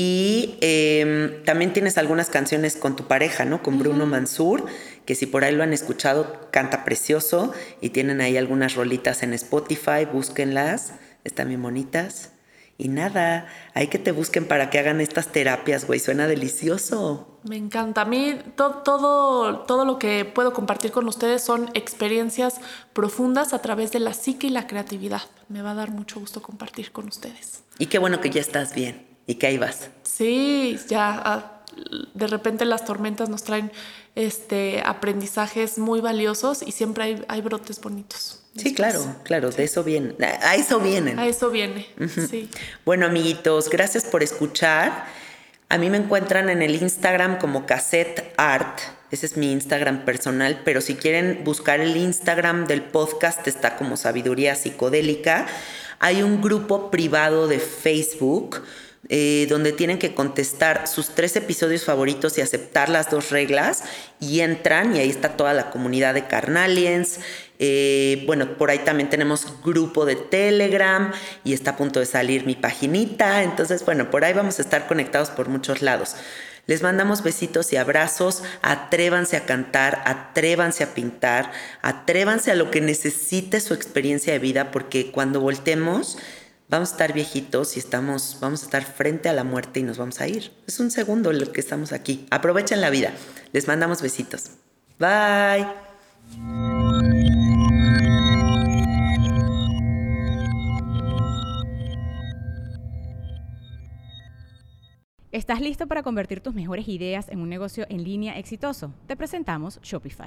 Y em, también tienes algunas canciones con tu pareja, ¿no? Con Bruno Mansur, que si por ahí lo han escuchado, canta precioso y tienen ahí algunas rolitas en Spotify, búsquenlas, están bien bonitas. Y nada, hay que te busquen para que hagan estas terapias, güey, suena delicioso. Me encanta. A mí todo, todo lo que puedo compartir con ustedes son experiencias profundas a través de la psique y la creatividad. Me va a dar mucho gusto compartir con ustedes. Y qué bueno que ya estás bien y que ahí vas. Sí, ya ah, de repente las tormentas nos traen este, aprendizajes muy valiosos y siempre hay, hay brotes bonitos. Sí, claro, claro, de eso viene. A eso vienen. A eso viene, sí. Bueno, amiguitos, gracias por escuchar. A mí me encuentran en el Instagram como Cassette Art. Ese es mi Instagram personal, pero si quieren buscar el Instagram del podcast está como Sabiduría Psicodélica. Hay un grupo privado de Facebook eh, donde tienen que contestar sus tres episodios favoritos y aceptar las dos reglas y entran y ahí está toda la comunidad de Carnaliens. Eh, bueno, por ahí también tenemos grupo de Telegram y está a punto de salir mi paginita. Entonces, bueno, por ahí vamos a estar conectados por muchos lados. Les mandamos besitos y abrazos. Atrévanse a cantar, atrévanse a pintar, atrévanse a lo que necesite su experiencia de vida, porque cuando voltemos vamos a estar viejitos y estamos, vamos a estar frente a la muerte y nos vamos a ir. Es un segundo lo que estamos aquí. Aprovechen la vida. Les mandamos besitos. Bye. ¿Estás listo para convertir tus mejores ideas en un negocio en línea exitoso? Te presentamos Shopify.